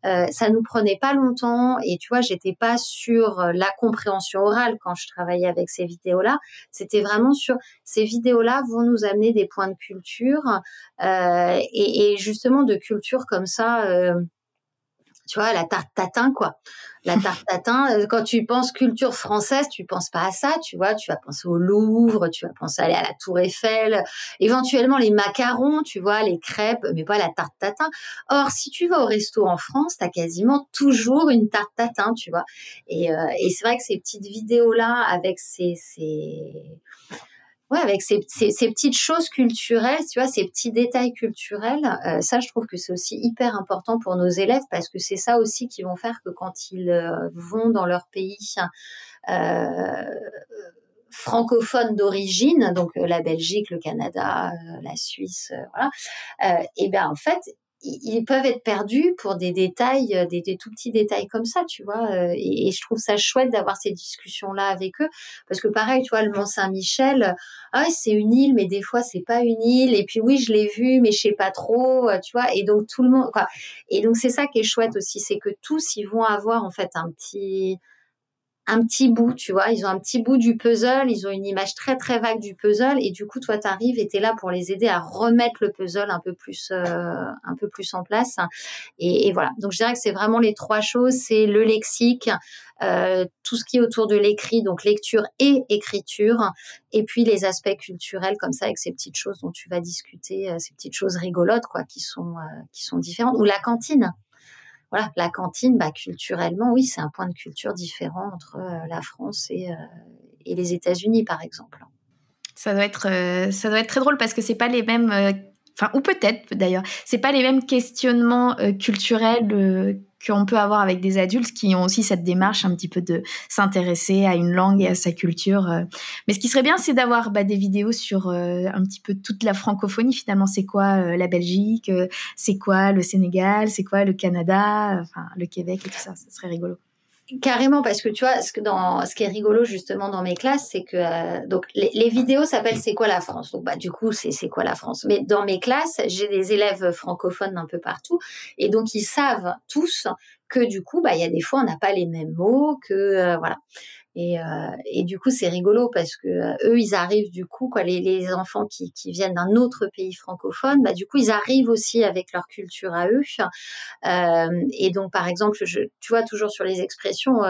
euh, ça nous prenait pas longtemps. Et tu vois, j'étais pas sur euh, la compréhension orale quand je travaillais avec ces vidéos-là. C'était vraiment sur ces vidéos-là vont nous amener des points de culture. Euh, et, et justement de culture comme ça, euh, tu vois, la tarte tatin, quoi. La tarte tatin, euh, quand tu penses culture française, tu penses pas à ça, tu vois, tu vas penser au Louvre, tu vas penser aller à la Tour Eiffel, éventuellement les macarons, tu vois, les crêpes, mais pas la tarte tatin. Or, si tu vas au resto en France, tu as quasiment toujours une tarte tatin, tu vois. Et, euh, et c'est vrai que ces petites vidéos-là, avec ces, ces Ouais, avec ces, petites choses culturelles, tu vois, ces petits détails culturels, euh, ça, je trouve que c'est aussi hyper important pour nos élèves parce que c'est ça aussi qui vont faire que quand ils euh, vont dans leur pays euh, francophone d'origine, donc la Belgique, le Canada, la Suisse, voilà, et bien en fait, ils peuvent être perdus pour des détails, euh, des, tout petits détails comme ça, tu vois. Euh, et, je trouve ça chouette d'avoir ces discussions-là avec eux, parce que pareil, tu vois, le Mont Saint-Michel, ah, c'est une île, mais des fois c'est pas une île. Et puis oui, je l'ai vu, mais je sais pas trop, tu vois. Et donc tout le monde, quoi. Et donc c'est ça qui est chouette aussi, c'est que tous ils vont avoir en fait un petit un petit bout, tu vois, ils ont un petit bout du puzzle, ils ont une image très très vague du puzzle. Et du coup toi tu arrives et tu es là pour les aider à remettre le puzzle un peu plus euh, un peu plus en place. Et, voilà. Donc je dirais que c'est vraiment les trois choses, c'est le lexique, euh, tout ce qui est autour de l'écrit, donc lecture et écriture, et puis les aspects culturels comme ça avec ces petites choses dont tu vas discuter, euh, ces petites choses rigolotes quoi qui sont qui sont différentes. Ou la cantine voilà, la cantine, bah, culturellement, oui, c'est un point de culture différent entre euh, la France et, euh, et les États-Unis, par exemple. Ça doit être, euh, ça doit être très drôle parce que c'est pas les mêmes, enfin, ou peut-être d'ailleurs, c'est pas les mêmes questionnements culturels qu'on peut avoir avec des adultes qui ont aussi cette démarche un petit peu de s'intéresser à une langue et à sa culture. Euh. Mais ce qui serait bien, c'est d'avoir bah, des vidéos sur euh, un petit peu toute la francophonie. Finalement, c'est quoi euh, la Belgique C'est quoi le Sénégal C'est quoi le Canada Enfin, le Québec et tout ça. Ce serait rigolo. Carrément, parce que tu vois, ce, que dans, ce qui est rigolo justement dans mes classes, c'est que donc les, vidéos s'appellent C'est quoi la France? Donc bah du coup c'est c'est quoi la France? Mais dans mes classes, j'ai des élèves francophones un peu partout, et donc ils savent tous que du coup bah il y a des fois on n'a pas les mêmes mots, que euh, voilà. Et, euh, et du coup, c'est rigolo parce que euh, eux, ils arrivent du coup, les, enfants qui, viennent d'un autre pays francophone, bah, du coup, ils arrivent aussi avec leur culture à eux. Euh, et donc, par exemple, tu vois, toujours sur les expressions,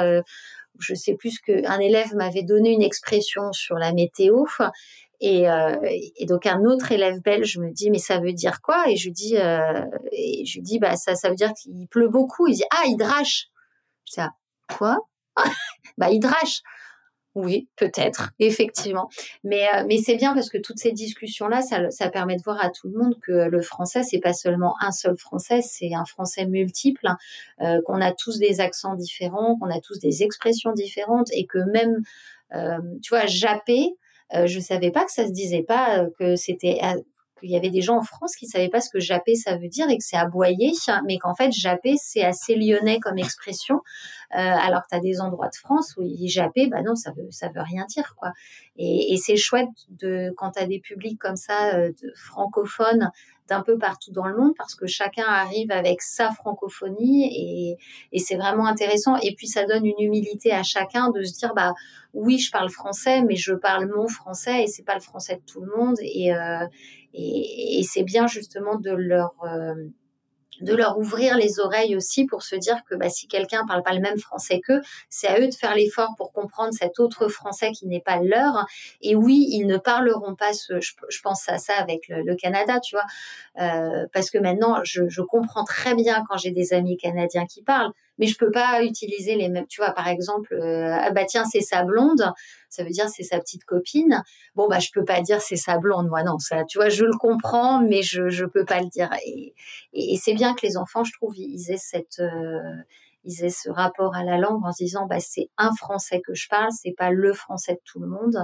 je sais plus qu'un élève m'avait donné une expression sur la météo. Et, donc un autre élève belge me dit mais ça veut dire quoi? Et je dis je dis bah ça ça veut dire qu'il pleut beaucoup. Il dit ah il drache. Je dis ah, quoi? bah, drache. Oui, peut-être, effectivement. Mais, euh, mais c'est bien parce que toutes ces discussions-là, ça, ça, permet de voir à tout le monde que le français, c'est pas seulement un seul français, c'est un français multiple, euh, qu'on a tous des accents différents, qu'on a tous des expressions différentes et que même, euh, tu vois, japper, euh, je savais pas que ça se disait pas, que c'était qu'il y avait des gens en France qui savaient pas ce que japper ça veut dire et que c'est aboyer, mais qu'en fait japper c'est assez lyonnais comme expression, euh, alors que tu as des endroits de France où ils japper, bah non ça veut ça rien dire quoi. Et, c'est chouette de quand tu as des publics comme ça euh, francophones d'un peu partout dans le monde parce que chacun arrive avec sa francophonie et, et c'est vraiment intéressant. Et puis ça donne une humilité à chacun de se dire bah oui je parle français mais je parle mon français et c'est pas le français de tout le monde et euh, et, c'est bien justement de leur euh, de leur ouvrir les oreilles aussi pour se dire que bah, si quelqu'un parle pas le même français qu'eux, c'est à eux de faire l'effort pour comprendre cet autre français qui n'est pas leur. Et oui, ils ne parleront pas ce. Je, pense à ça avec le, Canada, tu vois, euh, parce que maintenant je, je comprends très bien quand j'ai des amis canadiens qui parlent mais je peux pas utiliser les mêmes. Tu vois, par exemple, euh, ah bah tiens, c'est sa blonde, ça veut dire c'est sa petite copine. Bon bah je peux pas dire c'est sa blonde, moi non, ça, tu vois, je le comprends, mais je je peux pas le dire. Et, et, c'est bien que les enfants, je trouve, ils aient cette euh, ils aient ce rapport à la langue en se disant bah c'est un français que je parle, c'est pas le français de tout le monde.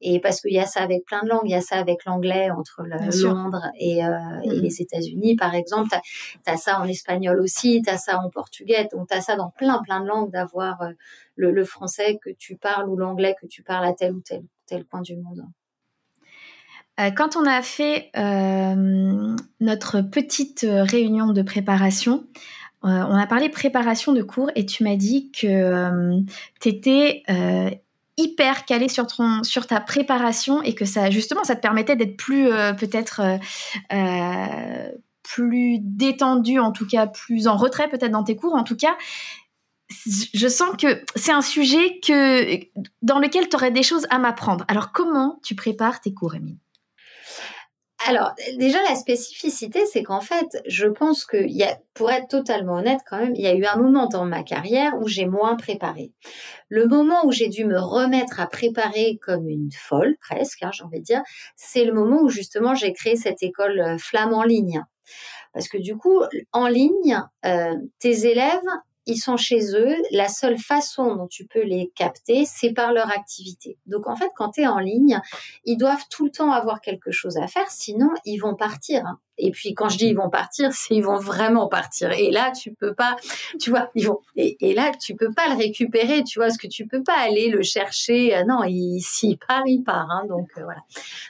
Et parce qu'il y a ça avec plein de langues, il y a ça avec l'anglais entre Londres et, euh, et, mm-hmm. les États-Unis par exemple. Tu as, ça en espagnol aussi, tu as ça en portugais, donc tu as ça dans plein plein de langues d'avoir euh, le, le, français que tu parles ou l'anglais que tu parles à tel ou tel, tel coin du monde. Euh, quand on a fait euh, notre petite réunion de préparation, on a parlé préparation de cours et tu m'as dit que euh, tu étais euh, hyper calé sur ta préparation et que ça justement ça te permettait d'être plus peut-être plus détendu en tout cas plus en retrait peut-être dans tes cours. En tout cas je sens que c'est un sujet que dans lequel tu aurais des choses à m'apprendre. Alors comment tu prépares tes cours Emile alors, déjà, la spécificité, c'est qu'en fait, je pense que, pour être totalement honnête quand même, il y a eu un moment dans ma carrière où j'ai moins préparé. Le moment où j'ai dû me remettre à préparer comme une folle, presque, hein, j'ai envie de dire, c'est le moment où justement j'ai créé cette école euh, flamme en ligne. Parce que du coup, en ligne, euh, tes élèves, ils sont chez eux. La seule façon dont tu peux les capter, c'est par leur activité. Donc en fait, quand tu es en ligne, ils doivent tout le temps avoir quelque chose à faire, sinon ils vont partir. Et puis quand je dis ils vont partir, c'est ils vont vraiment partir. Et là, tu peux pas, tu vois, ils vont. Et, là, tu peux pas le récupérer, tu vois, parce que tu peux pas aller le chercher. Euh, non, il, s'il part, il part. Hein, donc euh, voilà.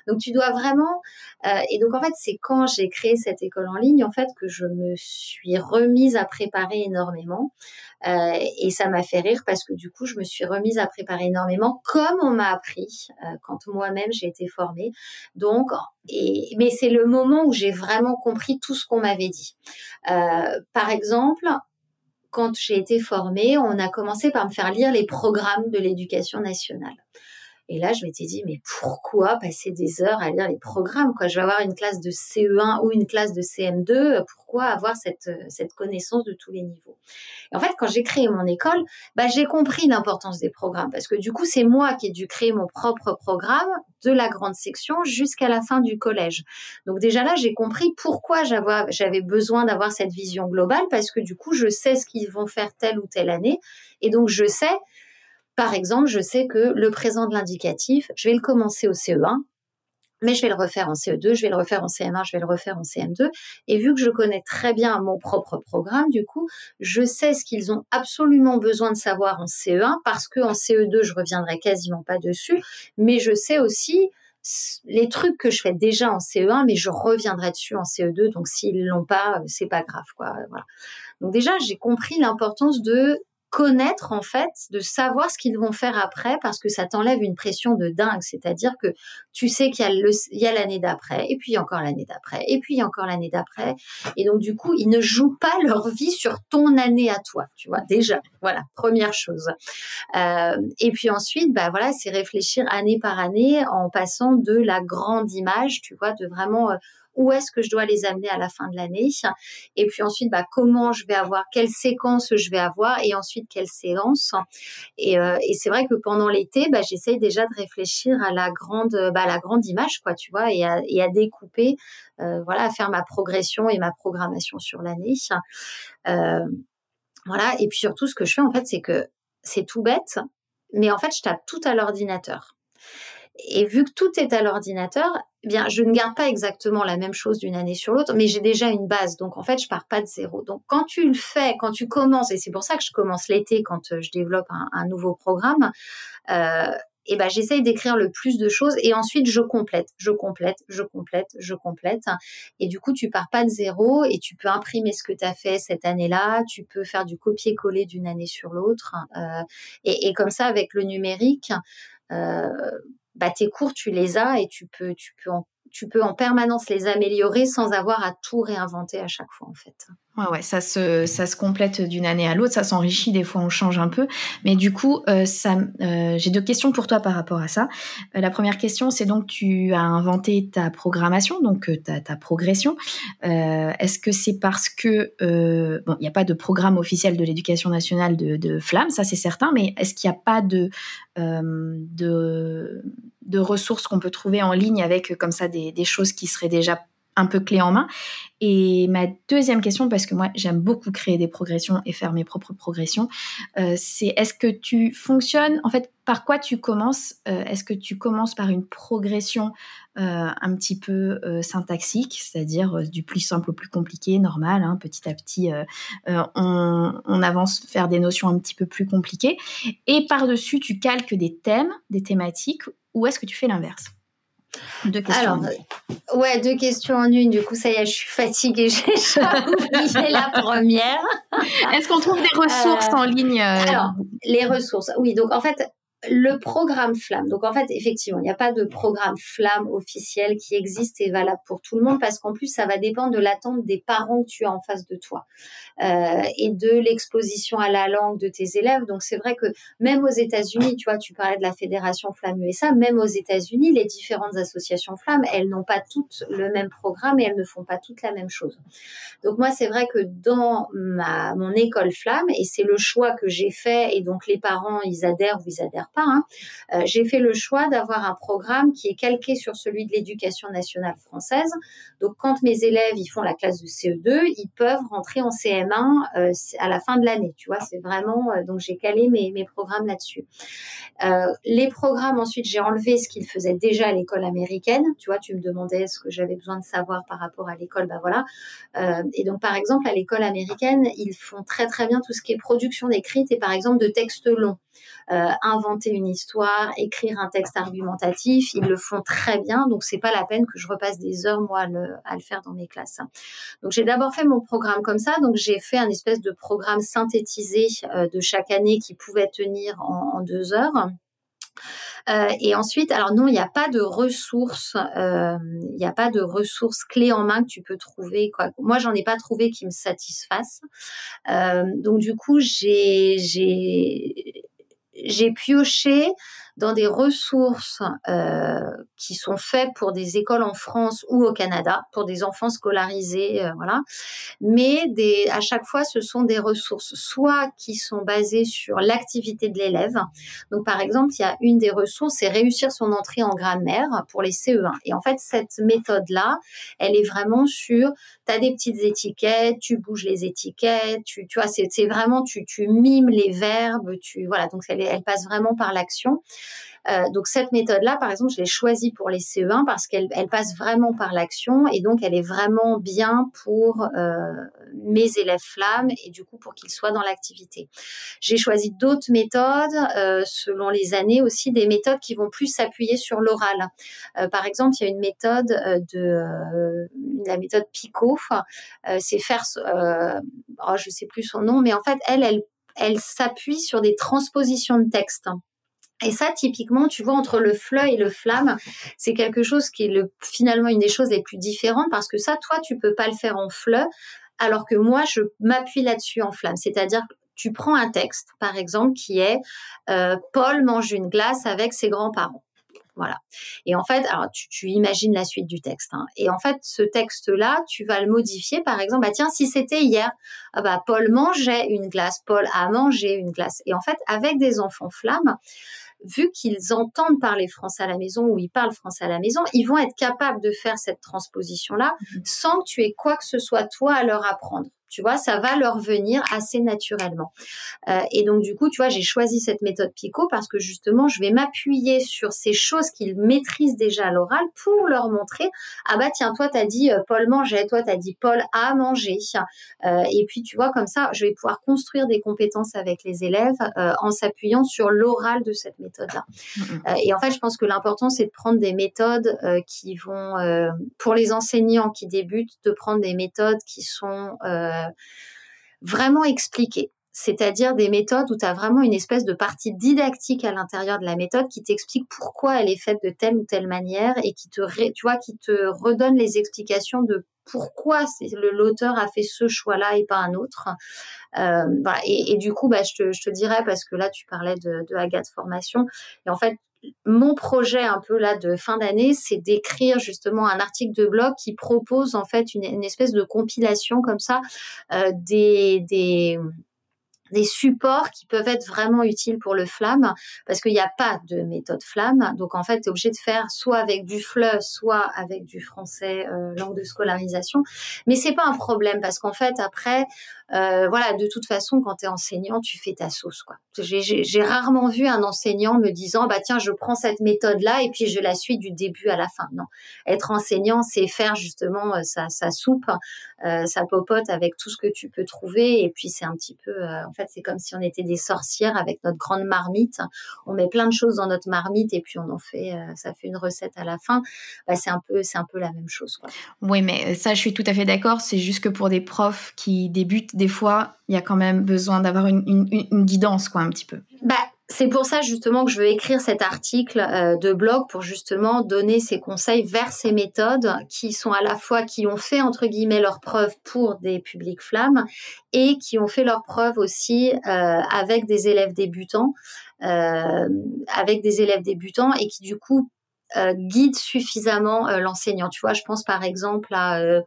Donc tu dois vraiment. Euh, et donc en fait, c'est quand j'ai créé cette école en ligne, en fait, que je me suis remise à préparer énormément. Et ça m'a fait rire parce que du coup, je me suis remise à préparer énormément, comme on m'a appris quand moi-même j'ai été formée. Donc, et, mais c'est le moment où j'ai vraiment compris tout ce qu'on m'avait dit. Euh, par exemple, quand j'ai été formée, on a commencé par me faire lire les programmes de l'éducation nationale. Et là, je m'étais dit, mais pourquoi passer des heures à lire les programmes quoi? Je vais avoir une classe de CE1 ou une classe de CM2, pourquoi avoir cette, cette connaissance de tous les niveaux? Et en fait, quand j'ai créé mon école, bah, j'ai compris l'importance des programmes, parce que du coup, c'est moi qui ai dû créer mon propre programme de la grande section jusqu'à la fin du collège. Donc déjà là, j'ai compris pourquoi j'avais besoin d'avoir cette vision globale, parce que du coup, je sais ce qu'ils vont faire telle ou telle année, et donc je sais par exemple, je sais que le présent de l'indicatif, je vais le commencer au CE1, mais je vais le refaire en CE2, je vais le refaire en CM1, je vais le refaire en CM2. Et vu que je connais très bien mon propre programme, du coup, je sais ce qu'ils ont absolument besoin de savoir en CE1 parce qu'en CE2, je reviendrai quasiment pas dessus, mais je sais aussi les trucs que je fais déjà en CE1, mais je reviendrai dessus en CE2. Donc s'ils l'ont pas, c'est pas grave, quoi. Donc déjà, j'ai compris l'importance de connaître en fait, de savoir ce qu'ils vont faire après parce que ça t'enlève une pression de dingue. C'est-à-dire que tu sais qu'il y a l'année d'après et puis encore l'année d'après et puis encore l'année d'après. Et donc du coup, ils ne jouent pas leur vie sur ton année à toi, tu vois. Déjà, voilà, première chose. Euh, et puis ensuite, bah voilà, c'est réfléchir année par année en passant de la grande image, tu vois, de vraiment euh, où est-ce que je dois les amener à la fin de l'année, et puis ensuite bah, comment je vais avoir, quelle séquence je vais avoir, et ensuite quelle séance. Et, euh, c'est vrai que pendant l'été, bah, j'essaye déjà de réfléchir à la grande, bah, la grande image, quoi, tu vois, et à, et à découper, euh, voilà, à faire ma progression et ma programmation sur l'année. Euh, voilà, et puis surtout, ce que je fais en fait, c'est que c'est tout bête, mais en fait, je tape tout à l'ordinateur. Et vu que tout est à l'ordinateur, eh bien, je ne garde pas exactement la même chose d'une année sur l'autre, mais j'ai déjà une base. Donc, en fait, je pars pas de zéro. Donc, quand tu le fais, quand tu commences, et c'est pour ça que je commence l'été quand euh, je développe un, nouveau programme, euh, eh ben, j'essaye d'écrire le plus de choses et ensuite je complète, je complète, je complète, je complète. Et du coup, tu pars pas de zéro et tu peux imprimer ce que tu as fait cette année-là, tu peux faire du copier-coller d'une année sur l'autre. Euh, et, et, comme ça, avec le numérique, euh, bah, tes cours, tu les as et tu peux, tu peux en, tu peux en permanence les améliorer sans avoir à tout réinventer à chaque fois, en fait. Ouais, ouais, ça se, ça se complète d'une année à l'autre, ça s'enrichit, des fois on change un peu. Mais du coup, euh, euh, j'ai deux questions pour toi par rapport à ça. Euh, la première question, c'est donc tu as inventé ta programmation, donc ta, ta progression. Est-ce que c'est parce que, bon, il n'y a pas de programme officiel de l'éducation nationale de, de Flamme, ça c'est certain, mais est-ce qu'il n'y a pas de, de, de ressources qu'on peut trouver en ligne avec comme ça des, choses qui seraient déjà un peu clé en main. Et ma deuxième question, parce que moi j'aime beaucoup créer des progressions et faire mes propres progressions, euh, c'est est-ce que tu fonctionnes, en fait, par quoi tu commences euh, Est-ce que tu commences par une progression euh, un petit peu syntaxique, c'est-à-dire du plus simple au plus compliqué, normal, hein, petit à petit on, on avance vers des notions un petit peu plus compliquées, et par-dessus tu calques des thèmes, des thématiques, ou est-ce que tu fais l'inverse? Deux questions. Alors, ouais, deux questions en une. Du coup, ça y est, je suis fatiguée. J'ai oublié la première. Est-ce qu'on trouve des ressources en ligne euh, Alors, les ressources. Oui, donc en fait, le programme Flamme. Donc en fait, effectivement, il n'y a pas de programme Flamme officiel qui existe et valable pour tout le monde parce qu'en plus, ça va dépendre de l'attente des parents que tu as en face de toi euh, et de l'exposition à la langue de tes élèves. Donc c'est vrai que même aux États-Unis, tu vois, tu parlais de la fédération Flamme USA, même aux États-Unis, les différentes associations Flamme, elles n'ont pas toutes le même programme et elles ne font pas toutes la même chose. Donc moi, c'est vrai que dans ma mon école Flamme et c'est le choix que j'ai fait et donc les parents ils adhèrent ou ils adhèrent part, hein, euh, j'ai fait le choix d'avoir un programme qui est calqué sur celui de l'éducation nationale française. Donc, quand mes élèves ils font la classe de CE2, ils peuvent rentrer en CM1 euh, à la fin de l'année. Tu vois, c'est vraiment donc j'ai calé mes, mes programmes là-dessus. les programmes ensuite, j'ai enlevé ce qu'ils faisaient déjà à l'école américaine. Tu vois, tu me demandais ce que j'avais besoin de savoir par rapport à l'école. Ben voilà. et donc, par exemple, à l'école américaine, ils font très très bien tout ce qui est production écrite et par exemple de textes longs. Euh, inventer une histoire, écrire un texte argumentatif, ils le font très bien, donc c'est pas la peine que je repasse des heures moi à le, faire dans mes classes. Donc j'ai d'abord fait mon programme comme ça, donc j'ai fait un espèce de programme synthétisé euh, de chaque année qui pouvait tenir en deux heures. Euh, et ensuite, alors non, il n'y a pas de ressources, il n'y a pas de ressources clés en main que tu peux trouver. Quoi. Moi, j'en ai pas trouvé qui me satisfassent. Euh, donc du coup, j'ai j'ai pioché dans des ressources euh, qui sont faites pour des écoles en France ou au Canada, pour des enfants scolarisés, euh, voilà. Mais à chaque fois, ce sont des ressources soit qui sont basées sur l'activité de l'élève. Donc, par exemple, il y a une des ressources, c'est réussir son entrée en grammaire pour les CE1. Et en fait, cette méthode-là, elle est vraiment sur, tu as des petites étiquettes, tu bouges les étiquettes, tu, tu vois, c'est vraiment, tu, tu mimes les verbes, tu, voilà, donc elle, elle passe vraiment par l'action. Euh, donc cette méthode-là, par exemple, je l'ai choisie pour les CE1 parce qu'elle passe vraiment par l'action et donc elle est vraiment bien pour euh, mes élèves flammes et du coup pour qu'ils soient dans l'activité. J'ai choisi d'autres méthodes euh, selon les années aussi, des méthodes qui vont plus s'appuyer sur l'oral. par exemple, il y a une méthode de la méthode Picot, c'est faire, oh, je sais plus son nom, mais en fait elle, elle elle s'appuie sur des transpositions de texte. Et ça, typiquement, tu vois, entre le fleu et le flamme, c'est quelque chose qui est le, finalement une des choses les plus différentes parce que ça, toi, tu peux pas le faire en fleu, alors que moi, je m'appuie là-dessus en flamme. C'est-à-dire, tu prends un texte, par exemple, qui est euh, Paul mange une glace avec ses grands-parents. Voilà. Et en fait, alors tu, imagines la suite du texte. Hein. Et en fait, ce texte-là, tu vas le modifier. Par exemple, bah tiens, si c'était hier, ah bah Paul mangeait une glace, Paul a mangé une glace. Et en fait, avec des enfants flammes, vu qu'ils entendent parler français à la maison ou ils parlent français à la maison, ils vont être capables de faire cette transposition-là mmh. sans que tu aies quoi que ce soit toi à leur apprendre. Tu vois, ça va leur venir assez naturellement. Euh, et donc, du coup, tu vois, j'ai choisi cette méthode Pico parce que justement, je vais m'appuyer sur ces choses qu'ils maîtrisent déjà à l'oral pour leur montrer, ah bah tiens, toi, t'as dit euh, Paul mangeait, toi, t'as dit Paul a mangé. Euh, et puis, tu vois, comme ça, je vais pouvoir construire des compétences avec les élèves en s'appuyant sur l'oral de cette méthode-là. Et en fait, je pense que l'important, c'est de prendre des méthodes qui vont, pour les enseignants qui débutent, de prendre des méthodes qui sont euh, vraiment expliquer c'est-à-dire des méthodes où tu as vraiment une espèce de partie didactique à l'intérieur de la méthode qui t'explique pourquoi elle est faite de telle ou telle manière et qui te, tu vois, qui te redonne les explications de pourquoi l'auteur a fait ce choix-là et pas un autre. Euh, et, du coup, bah, je, te, je te dirais, parce que là, tu parlais de, de Agathe Formation, et en fait, mon projet un peu là de fin d'année, c'est d'écrire justement un article de blog qui propose en fait une, espèce de compilation comme ça euh, des, des des supports qui peuvent être vraiment utiles pour le flamme parce qu'il n'y a pas de méthode flamme. Donc en fait, tu es obligé de faire soit avec du FLE, soit avec du français euh, langue de scolarisation. Mais c'est pas un problème parce qu'en fait, après, euh, voilà, de toute façon, quand tu es enseignant, tu fais ta sauce. quoi. J'ai rarement vu un enseignant me disant, bah tiens, je prends cette méthode-là et puis je la suis du début à la fin. Non, être enseignant, c'est faire justement euh, sa, sa soupe, euh, sa popote avec tout ce que tu peux trouver. Et puis c'est un petit peu, euh, fait, c'est comme si on était des sorcières avec notre grande marmite. On met plein de choses dans notre marmite et puis on en fait, ça fait une recette à la fin. Bah, c'est un peu, c'est un peu la même chose. Quoi. Oui, mais ça, je suis tout à fait d'accord. C'est juste que pour des profs qui débutent des fois, il y a quand même besoin d'avoir une, guidance, quoi, un petit peu. Bah, c'est pour ça justement que je veux écrire cet article euh, de blog pour justement donner ces conseils vers ces méthodes qui sont à la fois qui ont fait entre guillemets leurs preuves pour des publics flammes et qui ont fait leurs preuves aussi euh, avec des élèves débutants, euh, avec des élèves débutants et qui du coup guide suffisamment l'enseignant. Tu vois, je pense par exemple à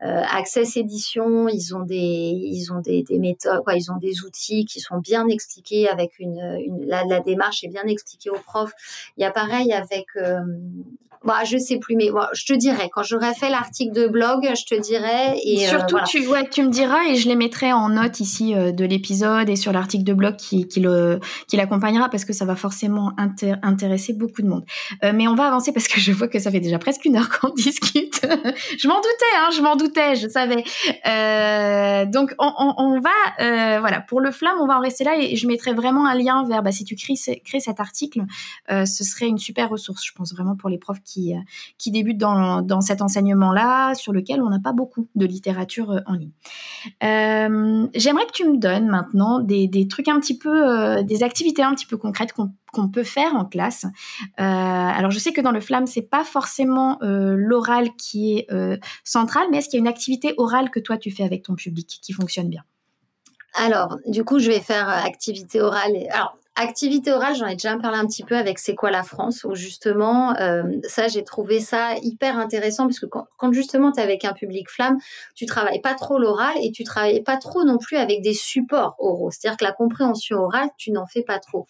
Access Édition, ils ont des ils ont des, méthodes, ils ont des outils qui sont bien expliqués avec une, la, démarche est bien expliquée aux profs. Il y a pareil avec bah, je sais plus, mais je te dirai. Quand j'aurai fait l'article de blog, je te dirai. Et euh, surtout, tu, ouais, tu me diras et je les mettrai en note ici euh, de l'épisode et sur l'article de blog qui, qui le qui l'accompagnera parce que ça va forcément intéresser beaucoup de monde. Euh, mais on va avancer parce que je vois que ça fait déjà presque une heure qu'on discute. je m'en doutais, hein, je m'en doutais, je savais. donc on, on, on va, voilà, pour le flamme, on va en rester là et je mettrai vraiment un lien vers. Bah, si tu crées, crées cet article, ce serait une super ressource, je pense vraiment pour les profs qui, euh, qui débutent dans, dans cet enseignement-là, sur lequel on n'a pas beaucoup de littérature euh, en ligne. Euh, j'aimerais que tu me donnes maintenant des, des trucs un petit peu, des activités un petit peu concrètes qu'on peut faire en classe. alors je sais que dans le flamme c'est pas forcément l'oral qui est central, mais est-ce qu'il y a une activité orale que toi tu fais avec ton public qui fonctionne bien? Alors, du coup, je vais faire activité orale. Alors, Activité orale, j'en ai déjà parlé un petit peu avec C'est quoi la France, où justement, euh, ça, j'ai trouvé ça hyper intéressant, parce que quand, justement tu es avec un public flamme, tu travailles pas trop l'oral et tu travailles pas trop non plus avec des supports oraux. C'est-à-dire que la compréhension orale, tu n'en fais pas trop.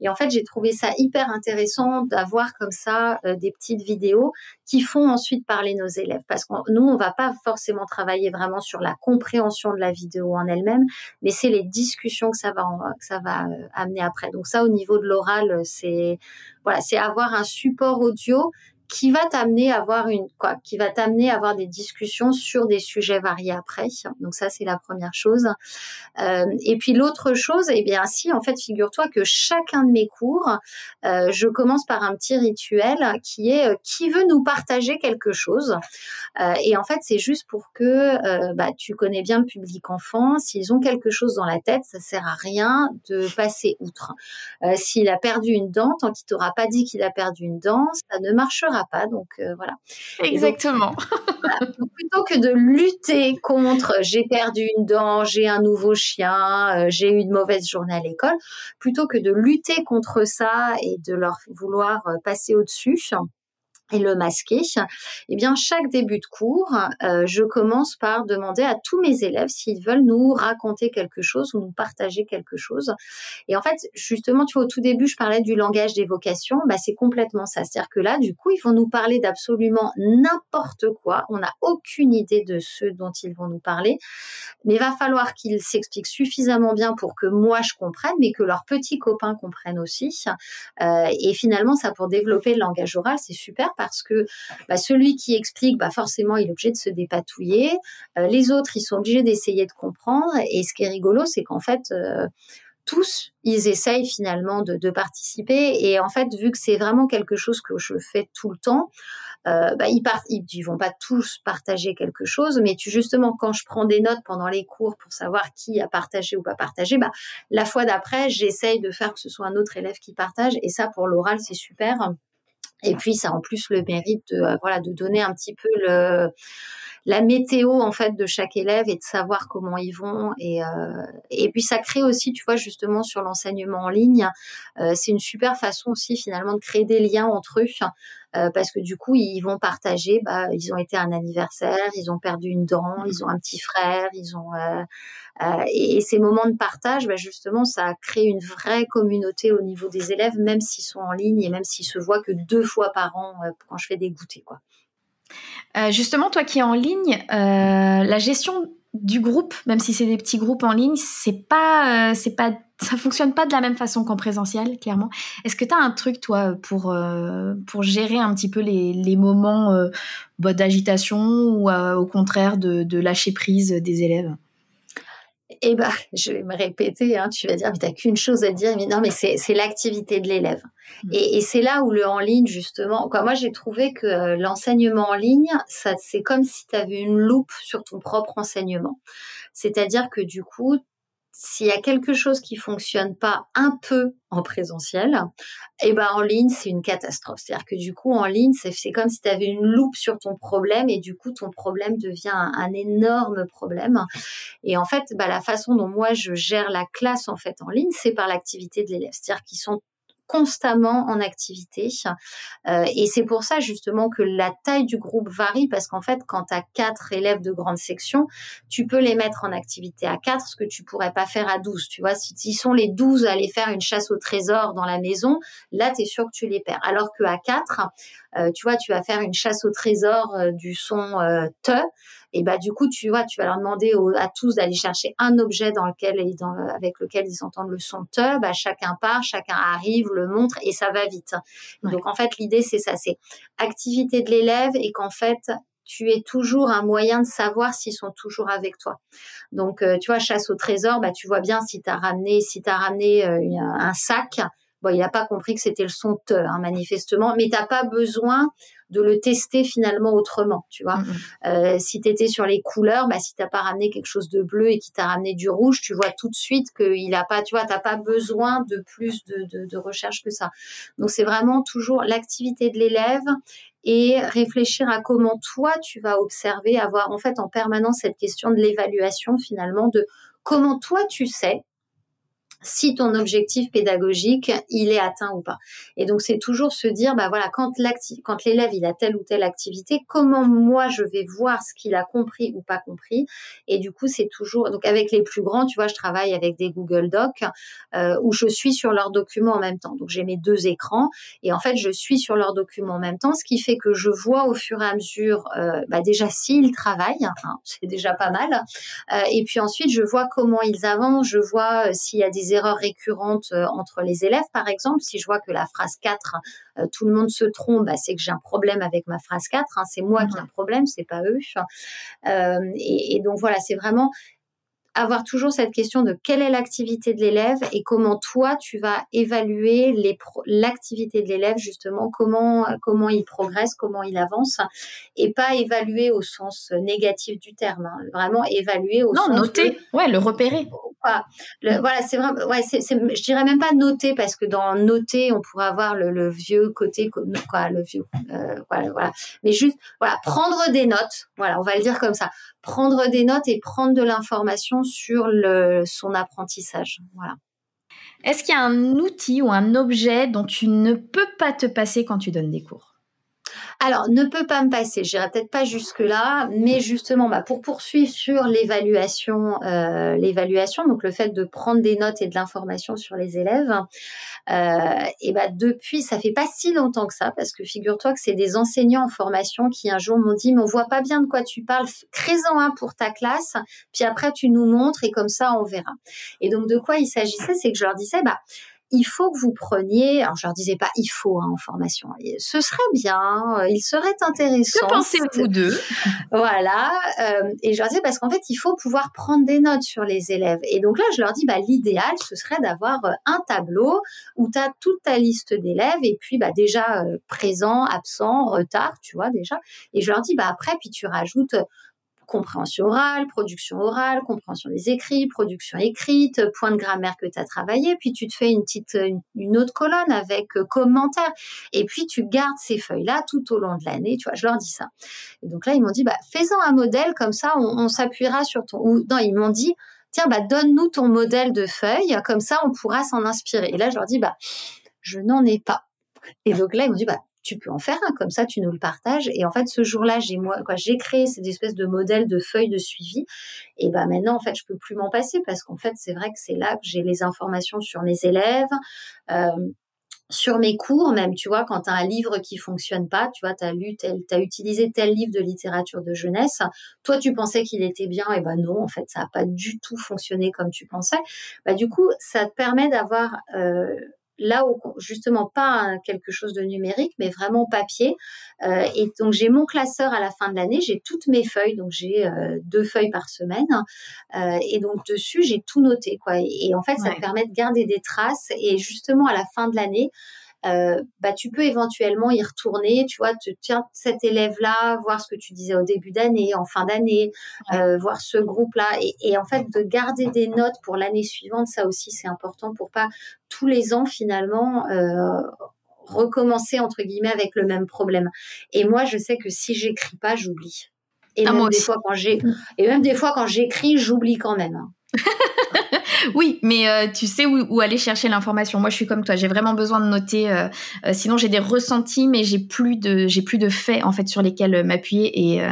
Et en fait, j'ai trouvé ça hyper intéressant d'avoir comme ça euh, des petites vidéos qui font ensuite parler nos élèves, parce que nous, on va pas forcément travailler vraiment sur la compréhension de la vidéo en elle-même, mais c'est les discussions que ça va, que ça va euh, amener après. Donc ça, au niveau de l'oral, c'est voilà, c'est avoir un support audio qui va t'amener à avoir des discussions sur des sujets variés après. Donc ça c'est la première chose. Euh, et puis l'autre chose, eh bien si en fait figure-toi que chacun de mes cours, euh, je commence par un petit rituel qui est euh, qui veut nous partager quelque chose. Et en fait c'est juste pour que bah, tu connais bien le public enfant. S'ils ont quelque chose dans la tête, ça sert à rien de passer outre. S'il a perdu une dent, tant qu'il t'aura pas dit qu'il a perdu une dent, ça ne marchera pas. Donc euh, voilà. Exactement. plutôt que de lutter contre j'ai perdu une dent, j'ai un nouveau chien, euh, j'ai eu une mauvaise journée à l'école, plutôt que de lutter contre ça et de leur vouloir euh, passer au-dessus, et le masquer, eh bien chaque début de cours, euh, je commence par demander à tous mes élèves s'ils veulent nous raconter quelque chose ou nous partager quelque chose. Et en fait, justement, tu vois, au tout début, je parlais du langage d'évocation, bah c'est complètement ça. C'est-à-dire que là, du coup, ils vont nous parler d'absolument n'importe quoi. On n'a aucune idée de ce dont ils vont nous parler, mais il va falloir qu'ils s'expliquent suffisamment bien pour que moi je comprenne, mais que leurs petits copains comprennent aussi. Euh, et finalement, ça pour développer le langage oral, c'est super parce que bah, celui qui explique, bah, forcément, il est obligé de se dépatouiller. Euh, les autres, ils sont obligés d'essayer de comprendre. Et ce qui est rigolo, c'est qu'en fait, euh, tous, ils essayent finalement de, participer. Et en fait, vu que c'est vraiment quelque chose que je fais tout le temps, euh, bah, ils, part, vont pas tous partager quelque chose, mais tu, justement, quand je prends des notes pendant les cours pour savoir qui a partagé ou pas partagé, bah, la fois d'après, j'essaye de faire que ce soit un autre élève qui partage. Et ça, pour l'oral, c'est super. Et puis, ça a en plus le mérite de, euh, voilà, de donner un petit peu le, la météo en fait de chaque élève et de savoir comment ils vont. Et euh, et puis ça crée aussi tu vois justement sur l'enseignement en ligne euh, c'est une super façon aussi finalement de créer des liens entre eux euh, parce que du coup ils vont partager bah ils ont été à un anniversaire ils ont perdu une dent ils ont un petit frère ils ont euh, euh, et, ces moments de partage bah justement ça crée une vraie communauté au niveau des élèves même s'ils sont en ligne et même s'ils se voient que deux fois par an quand je fais des goûters quoi euh, justement, toi qui es en ligne, euh, la gestion du groupe, même si c'est des petits groupes en ligne, c'est pas, euh, c'est pas, ça fonctionne pas de la même façon qu'en présentiel, clairement. Est-ce que tu as un truc, toi, pour, pour gérer un petit peu les, les moments bah, d'agitation ou au contraire de, de lâcher prise des élèves? Eh ben, je vais me répéter, hein, tu vas dire, mais t'as qu'une chose à dire, mais non, mais c'est l'activité de l'élève. Mmh. Et, et c'est là où le en ligne, justement, quoi, moi j'ai trouvé que euh, l'enseignement en ligne, ça c'est comme si tu avais une loupe sur ton propre enseignement. C'est-à-dire que du coup, s'il y a quelque chose qui fonctionne pas un peu en présentiel, eh ben en ligne c'est une catastrophe. C'est-à-dire que du coup en ligne c'est comme si tu avais une loupe sur ton problème et du coup ton problème devient un, énorme problème. Et en fait, bah, la façon dont moi je gère la classe en fait en ligne, c'est par l'activité de l'élève. C'est-à-dire qu'ils sont constamment en activité. Euh, et c'est pour ça justement que la taille du groupe varie parce qu'en fait, quand tu as quatre élèves de grande section, tu peux les mettre en activité à quatre, ce que tu pourrais pas faire à 12. Tu vois, si ils sont les 12 à aller faire une chasse au trésor dans la maison, là, tu es sûr que tu les perds. Alors qu'à quatre, euh, tu vois, tu vas faire une chasse au trésor euh, du son te, et bah du coup, tu vois, tu vas leur demander à tous d'aller chercher un objet dans lequel dans, avec lequel ils entendent le son te, bah chacun part, chacun arrive, le montre et ça va vite. Donc en fait, l'idée c'est ça, c'est activité de l'élève et qu'en fait tu es toujours un moyen de savoir s'ils sont toujours avec toi. Donc, euh, tu vois, chasse au trésor, bah, tu vois bien si tu as ramené, si as ramené euh, un sac, bon, il n'a pas compris que c'était le son te, hein, manifestement, mais t'as pas besoin de le tester finalement autrement, tu vois. Mm, mm. Euh, si tu étais sur les couleurs, bah, si t'as pas ramené quelque chose de bleu et qui t'a ramené du rouge, tu vois tout de suite qu'il a pas, tu vois, t'as pas besoin de plus de, de, de recherche que ça. Donc c'est vraiment toujours l'activité de l'élève et réfléchir à comment toi tu vas observer, avoir en fait en permanence cette question de l'évaluation finalement de comment toi tu sais si ton objectif pédagogique il est atteint ou pas. Et donc c'est toujours se dire bah voilà quand quand l'élève il a telle ou telle activité, comment moi je vais voir ce qu'il a compris ou pas compris. Et du coup c'est toujours donc avec les plus grands, tu vois, je travaille avec des Google Docs euh, où je suis sur leurs documents en même temps. Donc j'ai mes deux écrans et en fait je suis sur leurs documents en même temps, ce qui fait que je vois au fur et à mesure euh, bah déjà s'ils travaillent, hein, c'est déjà pas mal. Euh, et puis ensuite je vois comment ils avancent, je vois euh, s'il y a des erreurs récurrentes euh, entre les élèves, par exemple. Si je vois que la phrase 4, euh, tout le monde se trompe, bah, c'est que j'ai un problème avec ma phrase 4. Hein. c'est moi qui ai un problème, c'est pas eux. Euh, et, donc voilà, c'est vraiment avoir toujours cette question de quelle est l'activité de l'élève et comment toi tu vas évaluer l'activité de l'élève justement comment comment il progresse comment il avance et pas évaluer au sens négatif du terme hein. vraiment évaluer au non, sens noter. ouais le repérer. Voilà. C'est vraiment ouais c'est je dirais même pas noter parce que dans noter on pourrait avoir le, vieux côté quoi le vieux euh, voilà voilà. Mais juste voilà prendre des notes. Voilà on va le dire comme ça. Prendre des notes et prendre de l'information sur son apprentissage. Voilà. Est-ce qu'il y a un outil ou un objet dont tu ne peux pas te passer quand tu donnes des cours? Alors, ne peut pas me passer, j'irai peut-être pas jusque-là, mais justement, bah, pour poursuivre sur l'évaluation, euh, l'évaluation, donc le fait de prendre des notes et de l'information sur les élèves, euh, et bah, depuis, ça fait pas si longtemps que ça, parce que figure-toi que c'est des enseignants en formation qui un jour m'ont dit, mais on voit pas bien de quoi tu parles, crée-en un pour ta classe, puis après tu nous montres et comme ça on verra. Et donc de quoi il s'agissait, c'est que je leur disais, bah il faut que vous preniez, alors je leur disais pas il faut hein, en formation, ce serait bien, euh, il serait intéressant. Que pensez-vous d'eux? Voilà, euh, et je leur disais parce qu'en fait il faut pouvoir prendre des notes sur les élèves. Et donc là je leur dis bah l'idéal ce serait d'avoir euh, un tableau où tu as toute ta liste d'élèves et puis bah déjà présent, absent, retard, tu vois déjà. Et je leur dis bah après puis tu rajoutes compréhension orale, production orale, compréhension des écrits, production écrite, point de grammaire que tu as travaillé, puis tu te fais une petite une, autre colonne avec euh, commentaires et puis tu gardes ces feuilles là tout au long de l'année, tu vois, je leur dis ça. Et donc là ils m'ont dit bah fais-en un modèle comme ça on, s'appuiera sur ton ou non, ils m'ont dit tiens bah donne-nous ton modèle de feuille comme ça on pourra s'en inspirer. Et là je leur dis bah je n'en ai pas. Et donc là, ils m'ont dit, bah, tu peux en faire un, comme ça tu nous le partages. Et en fait, ce jour-là, j'ai moi, quoi, j'ai créé cette espèce de modèle de feuille de suivi. Et ben maintenant, en fait, je peux plus m'en passer parce qu'en fait, c'est vrai que c'est là que j'ai les informations sur mes élèves. Euh, sur mes cours même, tu vois, quand tu as un livre qui fonctionne pas, tu vois, tu as lu tel, tu utilisé tel livre de littérature de jeunesse, toi tu pensais qu'il était bien, et ben non, en fait, ça n'a pas du tout fonctionné comme tu pensais. Bah, du coup, ça te permet d'avoir euh, là où justement pas quelque chose de numérique, mais vraiment papier. Euh, et donc j'ai mon classeur à la fin de l'année, j'ai toutes mes feuilles, donc j'ai euh, deux feuilles par semaine, euh, et donc dessus j'ai tout noté quoi. Et, en fait ça me permet de garder des traces et justement à la fin de l'année euh, bah, tu peux éventuellement y retourner, tu vois, te, tiens, cet élève-là, voir ce que tu disais au début d'année, en fin d'année, euh, voir ce groupe-là, et, et, en fait de garder des notes pour l'année suivante, ça aussi c'est important pour pas tous les ans finalement euh, recommencer entre guillemets avec le même problème. Et moi, je sais que si j'écris pas, j'oublie. Et, ah, même des fois quand j'ai, mm. et même des fois quand j'écris, j'oublie quand même. Oui, mais euh, tu sais où, aller chercher l'information. Moi, je suis comme toi. J'ai vraiment besoin de noter. Euh, euh, sinon, j'ai des ressentis, mais j'ai plus de j'ai plus de faits en fait sur lesquels m'appuyer et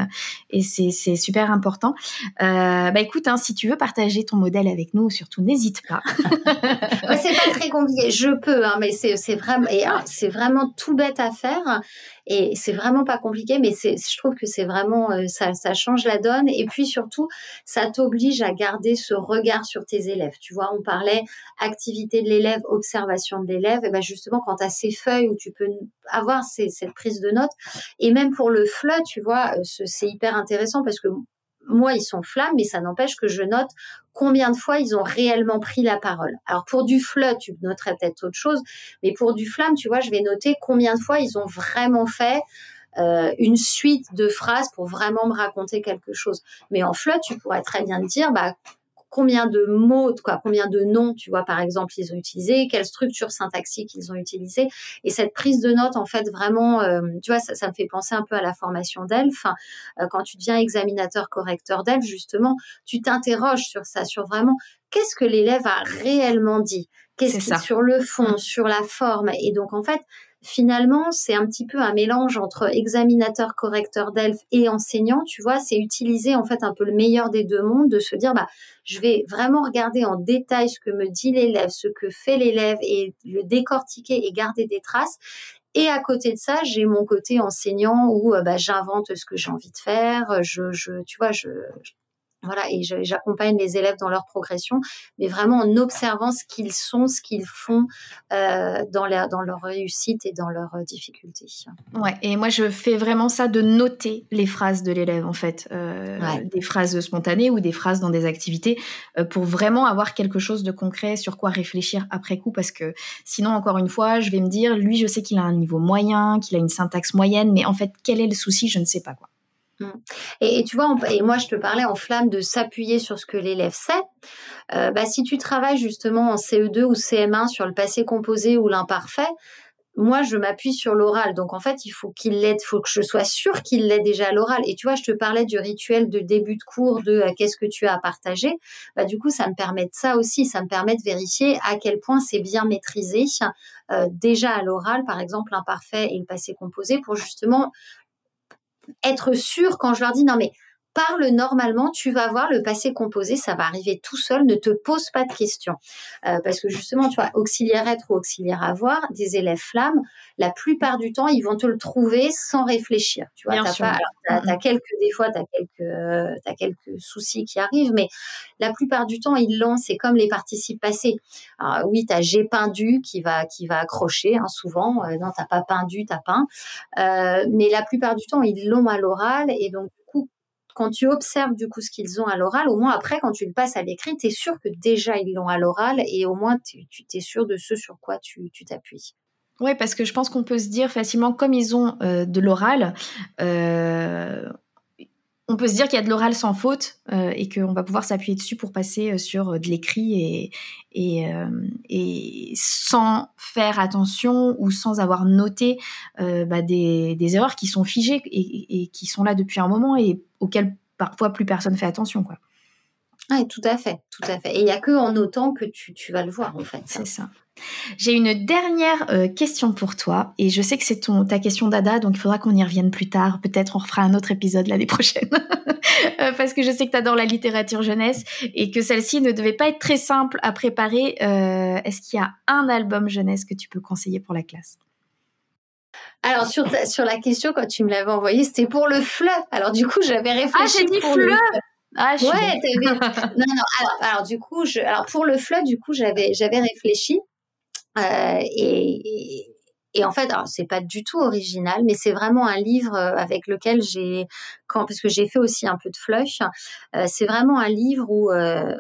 et c'est super important. bah écoute, hein, si tu veux partager ton modèle avec nous, surtout n'hésite pas. c'est pas très compliqué. Je peux, hein, mais c'est vraiment ah, c'est vraiment tout bête à faire. Et c'est vraiment pas compliqué, mais je trouve que c'est vraiment, euh, ça, change la donne. Et puis surtout, ça t'oblige à garder ce regard sur tes élèves. Tu vois, on parlait activité de l'élève, observation de l'élève. Et ben justement, quand tu as ces feuilles où tu peux avoir cette prise de notes, et même pour le FLE, tu vois, euh, c'est hyper intéressant parce que moi, ils sont flammes, mais ça n'empêche que je note combien de fois ils ont réellement pris la parole. Alors pour du flood, tu noterais peut-être autre chose, mais pour du flamme, tu vois, je vais noter combien de fois ils ont vraiment fait euh, une suite de phrases pour vraiment me raconter quelque chose. Mais en flood, tu pourrais très bien dire, bah, combien de mots, quoi, combien de noms, tu vois, par exemple, ils ont utilisé, quelle structure syntaxique ils ont utilisé. Et cette prise de notes, en fait, vraiment, euh, tu vois, ça, me fait penser un peu à la formation d'ELF. Euh, quand tu deviens examinateur correcteur d'ELF, justement, tu t'interroges sur ça, sur vraiment qu'est-ce que l'élève a réellement dit, qu'est-ce qui sur le fond, sur la forme. Et donc, en fait, finalement, c'est un petit peu un mélange entre examinateur, correcteur d'ELF et enseignant. Tu vois, c'est utiliser en fait un peu le meilleur des deux mondes, de se dire, bah, je vais vraiment regarder en détail ce que me dit l'élève, ce que fait l'élève et le décortiquer et garder des traces. Et à côté de ça, j'ai mon côté enseignant où bah, j'invente ce que j'ai envie de faire. Je, je, tu vois, je, voilà, et j'accompagne les élèves dans leur progression, mais vraiment en observant ce qu'ils sont, ce qu'ils font euh, dans, dans leur réussite et dans leurs euh, difficultés. Ouais, et moi je fais vraiment ça de noter les phrases de l'élève en fait, euh, des phrases spontanées ou des phrases dans des activités, pour vraiment avoir quelque chose de concret sur quoi réfléchir après coup, parce que sinon encore une fois, je vais me dire, lui je sais qu'il a un niveau moyen, qu'il a une syntaxe moyenne, mais en fait quel est le souci, je ne sais pas quoi. Mmh. Et, tu vois, et moi je te parlais en flamme de s'appuyer sur ce que l'élève sait. Euh, bah, si tu travailles justement en CE2 ou CM1 sur le passé composé ou l'imparfait, moi je m'appuie sur l'oral. Donc en fait, il faut qu'il l'aide, faut que je sois sûre qu'il l'ait déjà à l'oral. Et tu vois, je te parlais du rituel de début de cours de euh, qu'est-ce que tu as à partager. Bah, du coup, ça me permet de ça aussi. Ça me permet de vérifier à quel point c'est bien maîtrisé euh, déjà à l'oral, par exemple l'imparfait et le passé composé, pour justement être sûr quand je leur dis non mais parle normalement, tu vas voir le passé composé, ça va arriver tout seul, ne te pose pas de questions. Euh, parce que justement, tu vois, auxiliaire être ou auxiliaire avoir, des élèves flammes, la plupart du temps, ils vont te le trouver sans réfléchir. Tu vois, t'as pas, alors, as, quelques, des fois, t'as quelques, euh, as quelques soucis qui arrivent, mais la plupart du temps, ils l'ont, c'est comme les participes passés. Alors, oui, t'as j'ai peindu qui va, qui va accrocher, hein, souvent. Euh, non, t'as pas peindu, t'as peint. Euh, mais la plupart du temps, ils l'ont à l'oral et donc, quand tu observes du coup ce qu'ils ont à l'oral, au moins après, quand tu le passes à l'écrit, tu es sûr que déjà ils l'ont à l'oral et au moins tu t'es sûr de ce sur quoi tu t'appuies. Oui, parce que je pense qu'on peut se dire facilement, comme ils ont euh, de l'oral, euh, on peut se dire qu'il y a de l'oral sans faute euh, et qu'on va pouvoir s'appuyer dessus pour passer sur de l'écrit et, et, sans faire attention ou sans avoir noté bah, des, erreurs qui sont figées et, et, qui sont là depuis un moment et auxquelles parfois plus personne fait attention. Quoi. Oui, tout à fait, tout à fait. Et il n'y a que en notant que tu, tu, vas le voir, en fait. C'est ça. J'ai une dernière euh, question pour toi, et je sais que c'est ton, ta question d'Ada, donc il faudra qu'on y revienne plus tard. Peut-être on refera un autre épisode l'année prochaine, euh, parce que je sais que tu adores la littérature jeunesse, et que celle-ci ne devait pas être très simple à préparer. Euh, est-ce qu'il y a un album jeunesse que tu peux conseiller pour la classe? Alors sur, sur la question quand tu me l'avais envoyé, c'était pour le fleu. Alors du coup j'avais réfléchi. Ah j'ai dit fleu. Ah, ouais, non, non. Alors, alors, du coup, je, alors pour le flood, du coup, j'avais, j'avais réfléchi euh, et, et en fait, c'est pas du tout original, mais c'est vraiment un livre euh, avec lequel j'ai, quand, parce que j'ai fait aussi un peu de flush, euh, c'est vraiment un livre où euh,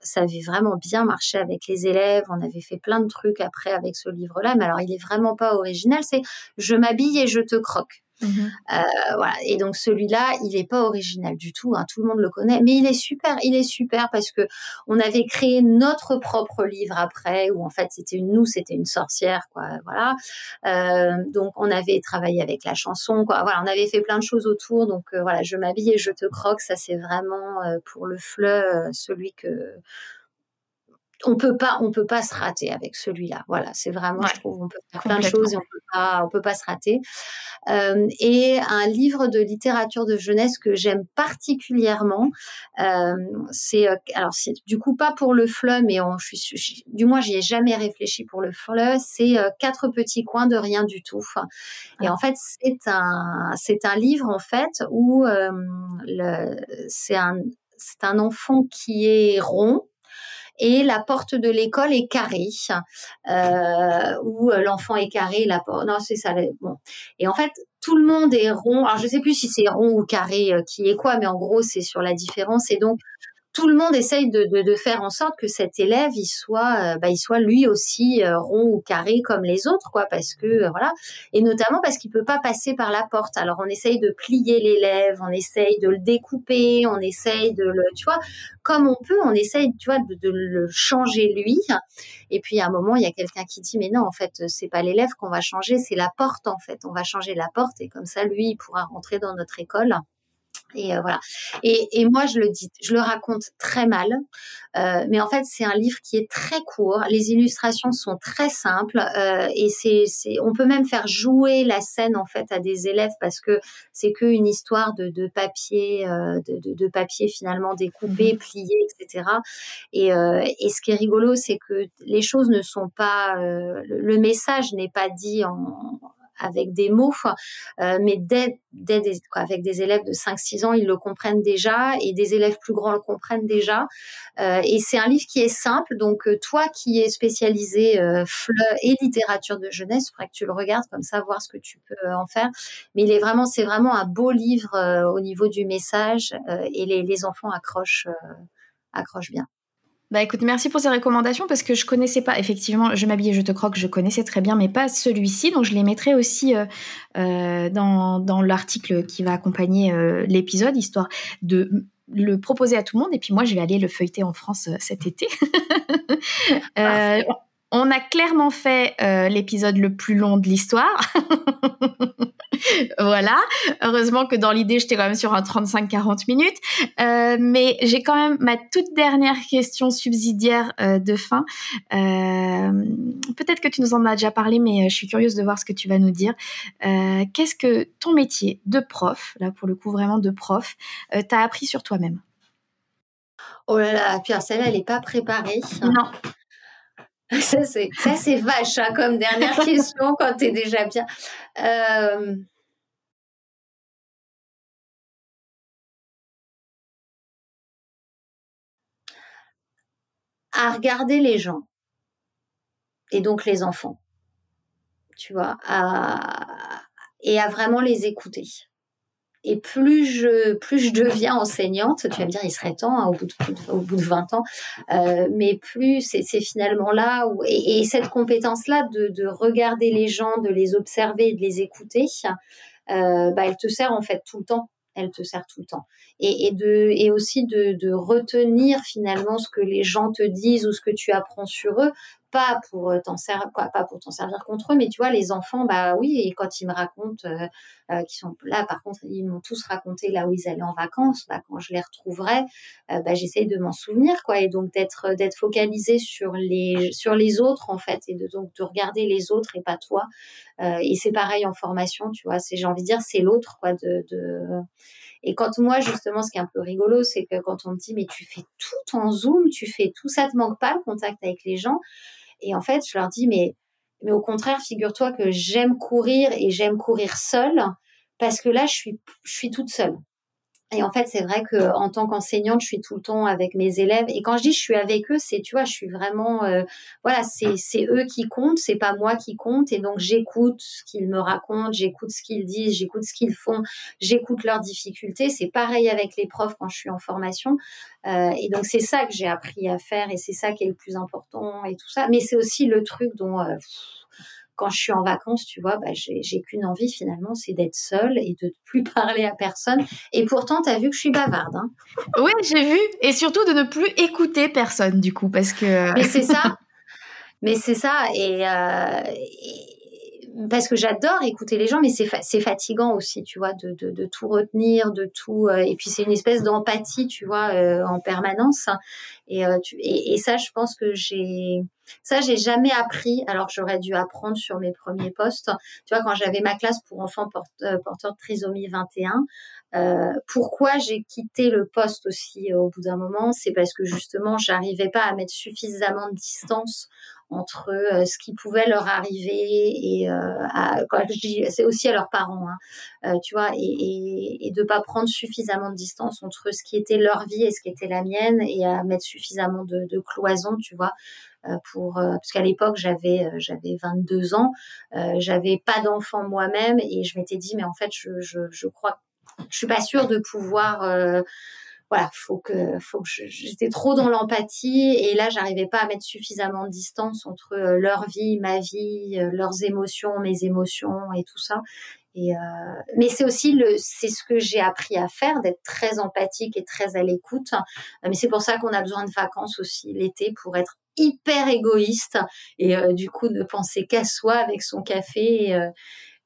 ça avait vraiment bien marché avec les élèves. On avait fait plein de trucs après avec ce livre-là, mais alors il est vraiment pas original. C'est je m'habille et je te croque. Mhm. Euh, voilà. Et donc celui-là, il n'est pas original du tout. Hein. Tout le monde le connaît, mais il est super. Il est super parce que on avait créé notre propre livre après, où en fait c'était une nous, c'était une sorcière, quoi. Voilà. Euh, donc on avait travaillé avec la chanson, quoi. Voilà, on avait fait plein de choses autour. Donc euh, voilà, je m'habille et je te croque. Ça c'est vraiment pour le fleu celui que on peut pas, on peut pas se rater avec celui-là. Voilà, c'est vraiment, je trouve, on peut faire plein de choses et on peut pas, on peut pas se rater. Euh, et un livre de littérature de jeunesse que j'aime particulièrement, euh, c'est euh, alors c'est du coup pas pour le fleu, mais on, je suis, du moins j'y ai jamais réfléchi pour le fleu. C'est quatre petits coins de rien du tout. Et ah. en fait, c'est un, c'est un livre en fait où c'est un, c'est un enfant qui est rond et la porte de l'école est carrée, euh, où euh, l'enfant est carré, la porte. Non, c'est ça. Et en fait, tout le monde est rond. Alors, je sais plus si c'est rond ou carré euh, qui est quoi, mais en gros, c'est sur la différence. Et donc, tout le monde essaye de, de, de, faire en sorte que cet élève il soit euh, bah, il soit lui aussi euh, rond ou carré comme les autres quoi parce que euh, voilà. Et notamment parce qu'il peut pas passer par la porte. Alors on essaye de plier l'élève on essaye de le découper on essaye de le tu vois comme on peut on essaye tu vois de, de le changer lui. Et puis à un moment il y a quelqu'un qui dit mais non en fait c'est pas l'élève qu'on va changer c'est la porte en fait. On va changer la porte et comme ça lui il pourra rentrer dans notre école et euh, voilà. Et, et, moi, je le dis, je le raconte très mal, euh, mais en fait, c'est un livre qui est très court. Les illustrations sont très simples euh, et c'est, c'est, on peut même faire jouer la scène en fait à des élèves parce que c'est que une histoire de, de papier, euh, de, de, de, papier finalement découpé, mmh plié, etc. Et, euh, et ce qui est rigolo, c'est que les choses ne sont pas, le, le message n'est pas dit en avec des mots, euh, mais dès, dès des, avec des élèves de 5-6 ans, ils le comprennent déjà et des élèves plus grands le comprennent déjà. Euh, et c'est un livre qui est simple, donc euh, toi qui es spécialisé euh, fleu et littérature de jeunesse, il faudrait que tu le regardes comme ça, voir ce que tu peux en faire. Mais il est vraiment, c'est vraiment un beau livre au niveau du message et les, les enfants accrochent, accrochent bien. Bah écoute, merci pour ces recommandations parce que je connaissais pas, effectivement, je m'habillais, je te crois que je connaissais très bien, mais pas celui-ci. Donc je les mettrai aussi euh, euh, dans, dans l'article qui va accompagner euh, l'épisode, histoire de le proposer à tout le monde. Et puis moi, je vais aller le feuilleter en France euh, cet été. on a clairement fait euh, l'épisode le plus long de l'histoire. voilà. Heureusement que dans l'idée, j'étais quand même sur un 35-40 minutes. Euh, mais j'ai quand même ma toute dernière question subsidiaire euh, de fin. Peut-être que tu nous en as déjà parlé, mais je suis curieuse de voir ce que tu vas nous dire. Qu'est-ce que ton métier de prof, là pour le coup vraiment de prof, t'a appris sur toi-même? Oh là là, Pierre, celle-là, elle n'est pas préparée. Non. Ça, c'est, ça, c'est vache hein, comme dernière question quand tu es déjà bien. Euh... À regarder les gens et donc les enfants, tu vois, à... et à vraiment les écouter. Et plus je, plus je deviens enseignante, tu vas me dire, il serait temps, hein, au, bout de, au bout de 20 ans, euh, mais plus c'est finalement là où, et, et cette compétence-là de, de, regarder les gens, de les observer, de les écouter, euh, bah, elle te sert en fait tout le temps. Elle te sert tout le temps. Et, et aussi de, de retenir finalement ce que les gens te disent ou ce que tu apprends sur eux, pas pour euh, t'en servir pas pour t'en servir contre eux mais tu vois les enfants bah oui et quand ils me racontent euh, euh, qui sont là par contre ils m'ont tous raconté là où ils allaient en vacances bah quand je les retrouverai bah j'essaye de m'en souvenir quoi et donc d'être d'être focalisé sur les sur les autres en fait et de donc de regarder les autres et pas toi et c'est pareil en formation tu vois c'est j'ai envie de dire c'est l'autre quoi de et quand moi, justement, ce qui est un peu rigolo, c'est que quand on me dit, mais tu fais tout en Zoom, tu fais tout, ça te manque pas le contact avec les gens. Et en fait, je leur dis, mais, mais au contraire, figure-toi que j'aime courir et j'aime courir seule parce que là, je suis, je suis toute seule. Et en fait, c'est vrai que en tant qu'enseignante, je suis tout le temps avec mes élèves. Et quand je dis je suis avec eux, c'est tu vois, je suis vraiment euh, voilà, c'est c'est eux qui comptent, c'est pas moi qui compte. Et donc j'écoute ce qu'ils me racontent, j'écoute ce qu'ils disent, j'écoute ce qu'ils font, j'écoute leurs difficultés. C'est pareil avec les profs quand je suis en formation. Euh, et donc c'est ça que j'ai appris à faire et c'est ça qui est le plus important et tout ça. Mais c'est aussi le truc dont euh, quand je suis en vacances, tu vois, bah, j'ai qu'une envie finalement, c'est d'être seule et de ne plus parler à personne. Et pourtant, tu as vu que je suis bavarde. Hein oui, j'ai vu. Et surtout de ne plus écouter personne, du coup, parce que... Mais c'est ça. Mais c'est ça. Et, euh, et parce que j'adore écouter les gens, mais c'est fatigant aussi, tu vois, de, de, de, tout retenir, de tout. Euh, et puis c'est une espèce d'empathie, tu vois, euh, en permanence. Et, euh, et, ça, je pense que j'ai ça, j'ai jamais appris, alors que j'aurais dû apprendre sur mes premiers postes. Tu vois, quand j'avais ma classe pour enfants porteurs de trisomie 21, euh, pourquoi j'ai quitté le poste aussi au bout d'un moment? C'est parce que justement, j'arrivais pas à mettre suffisamment de distance entre euh, ce qui pouvait leur arriver et euh, c'est aussi à leurs parents, hein, euh, tu vois, et, et, et de pas prendre suffisamment de distance entre ce qui était leur vie et ce qui était la mienne et à mettre suffisamment de, de cloison, tu vois, euh, pour parce qu'à l'époque j'avais j'avais 22 ans, j'avais pas d'enfant moi-même et je m'étais dit mais en fait je, crois je suis pas sûre de pouvoir voilà, faut que, faut que j'étais trop dans l'empathie et là, j'arrivais pas à mettre suffisamment de distance entre euh, leur vie, ma vie, euh, leurs émotions, mes émotions et tout ça. Et euh, mais c'est aussi le, c'est ce que j'ai appris à faire, d'être très empathique et très à l'écoute. Mais c'est pour ça qu'on a besoin de vacances aussi l'été pour être hyper égoïste et du coup ne penser qu'à soi avec son café. Et,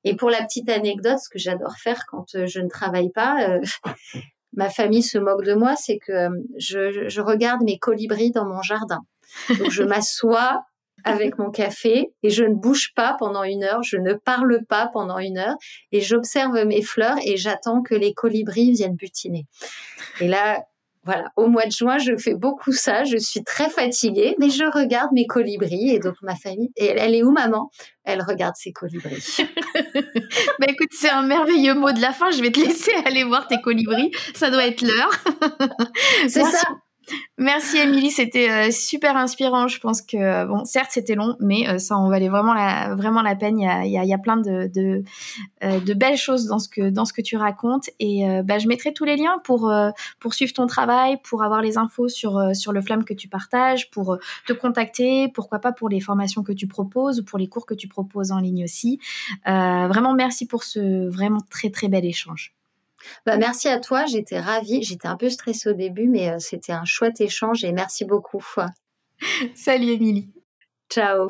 et pour la petite anecdote, ce que j'adore faire quand je ne travaille pas, ma famille se moque de moi, c'est que euh, je, regarde mes colibris dans mon jardin. Donc je m'assois avec mon café et je ne bouge pas pendant une heure, je ne parle pas pendant une heure et j'observe mes fleurs et j'attends que les colibris viennent butiner. Et là, voilà, au mois de juin, je fais beaucoup ça. Je suis très fatiguée, mais je regarde mes colibris et donc ma famille. Et elle, est où, maman? Elle regarde ses colibris. bah écoute, c'est un merveilleux mot de la fin. Je vais te laisser aller voir tes colibris. Ça doit être l'heure. c'est ça. Merci Émilie, c'était euh, super inspirant. Je pense que euh, bon, certes c'était long, mais euh, ça en valait vraiment la peine. Il y a, plein de belles choses dans ce que tu racontes. Et bah, je mettrai tous les liens pour pour suivre ton travail, pour avoir les infos sur sur le flamme que tu partages, pour te contacter, pourquoi pas pour les formations que tu proposes ou pour les cours que tu proposes en ligne aussi. vraiment merci pour ce vraiment très très bel échange. Bah, merci à toi, j'étais ravie. J'étais un peu stressée au début, mais euh, c'était un chouette échange et merci beaucoup. Salut Émilie. Ciao.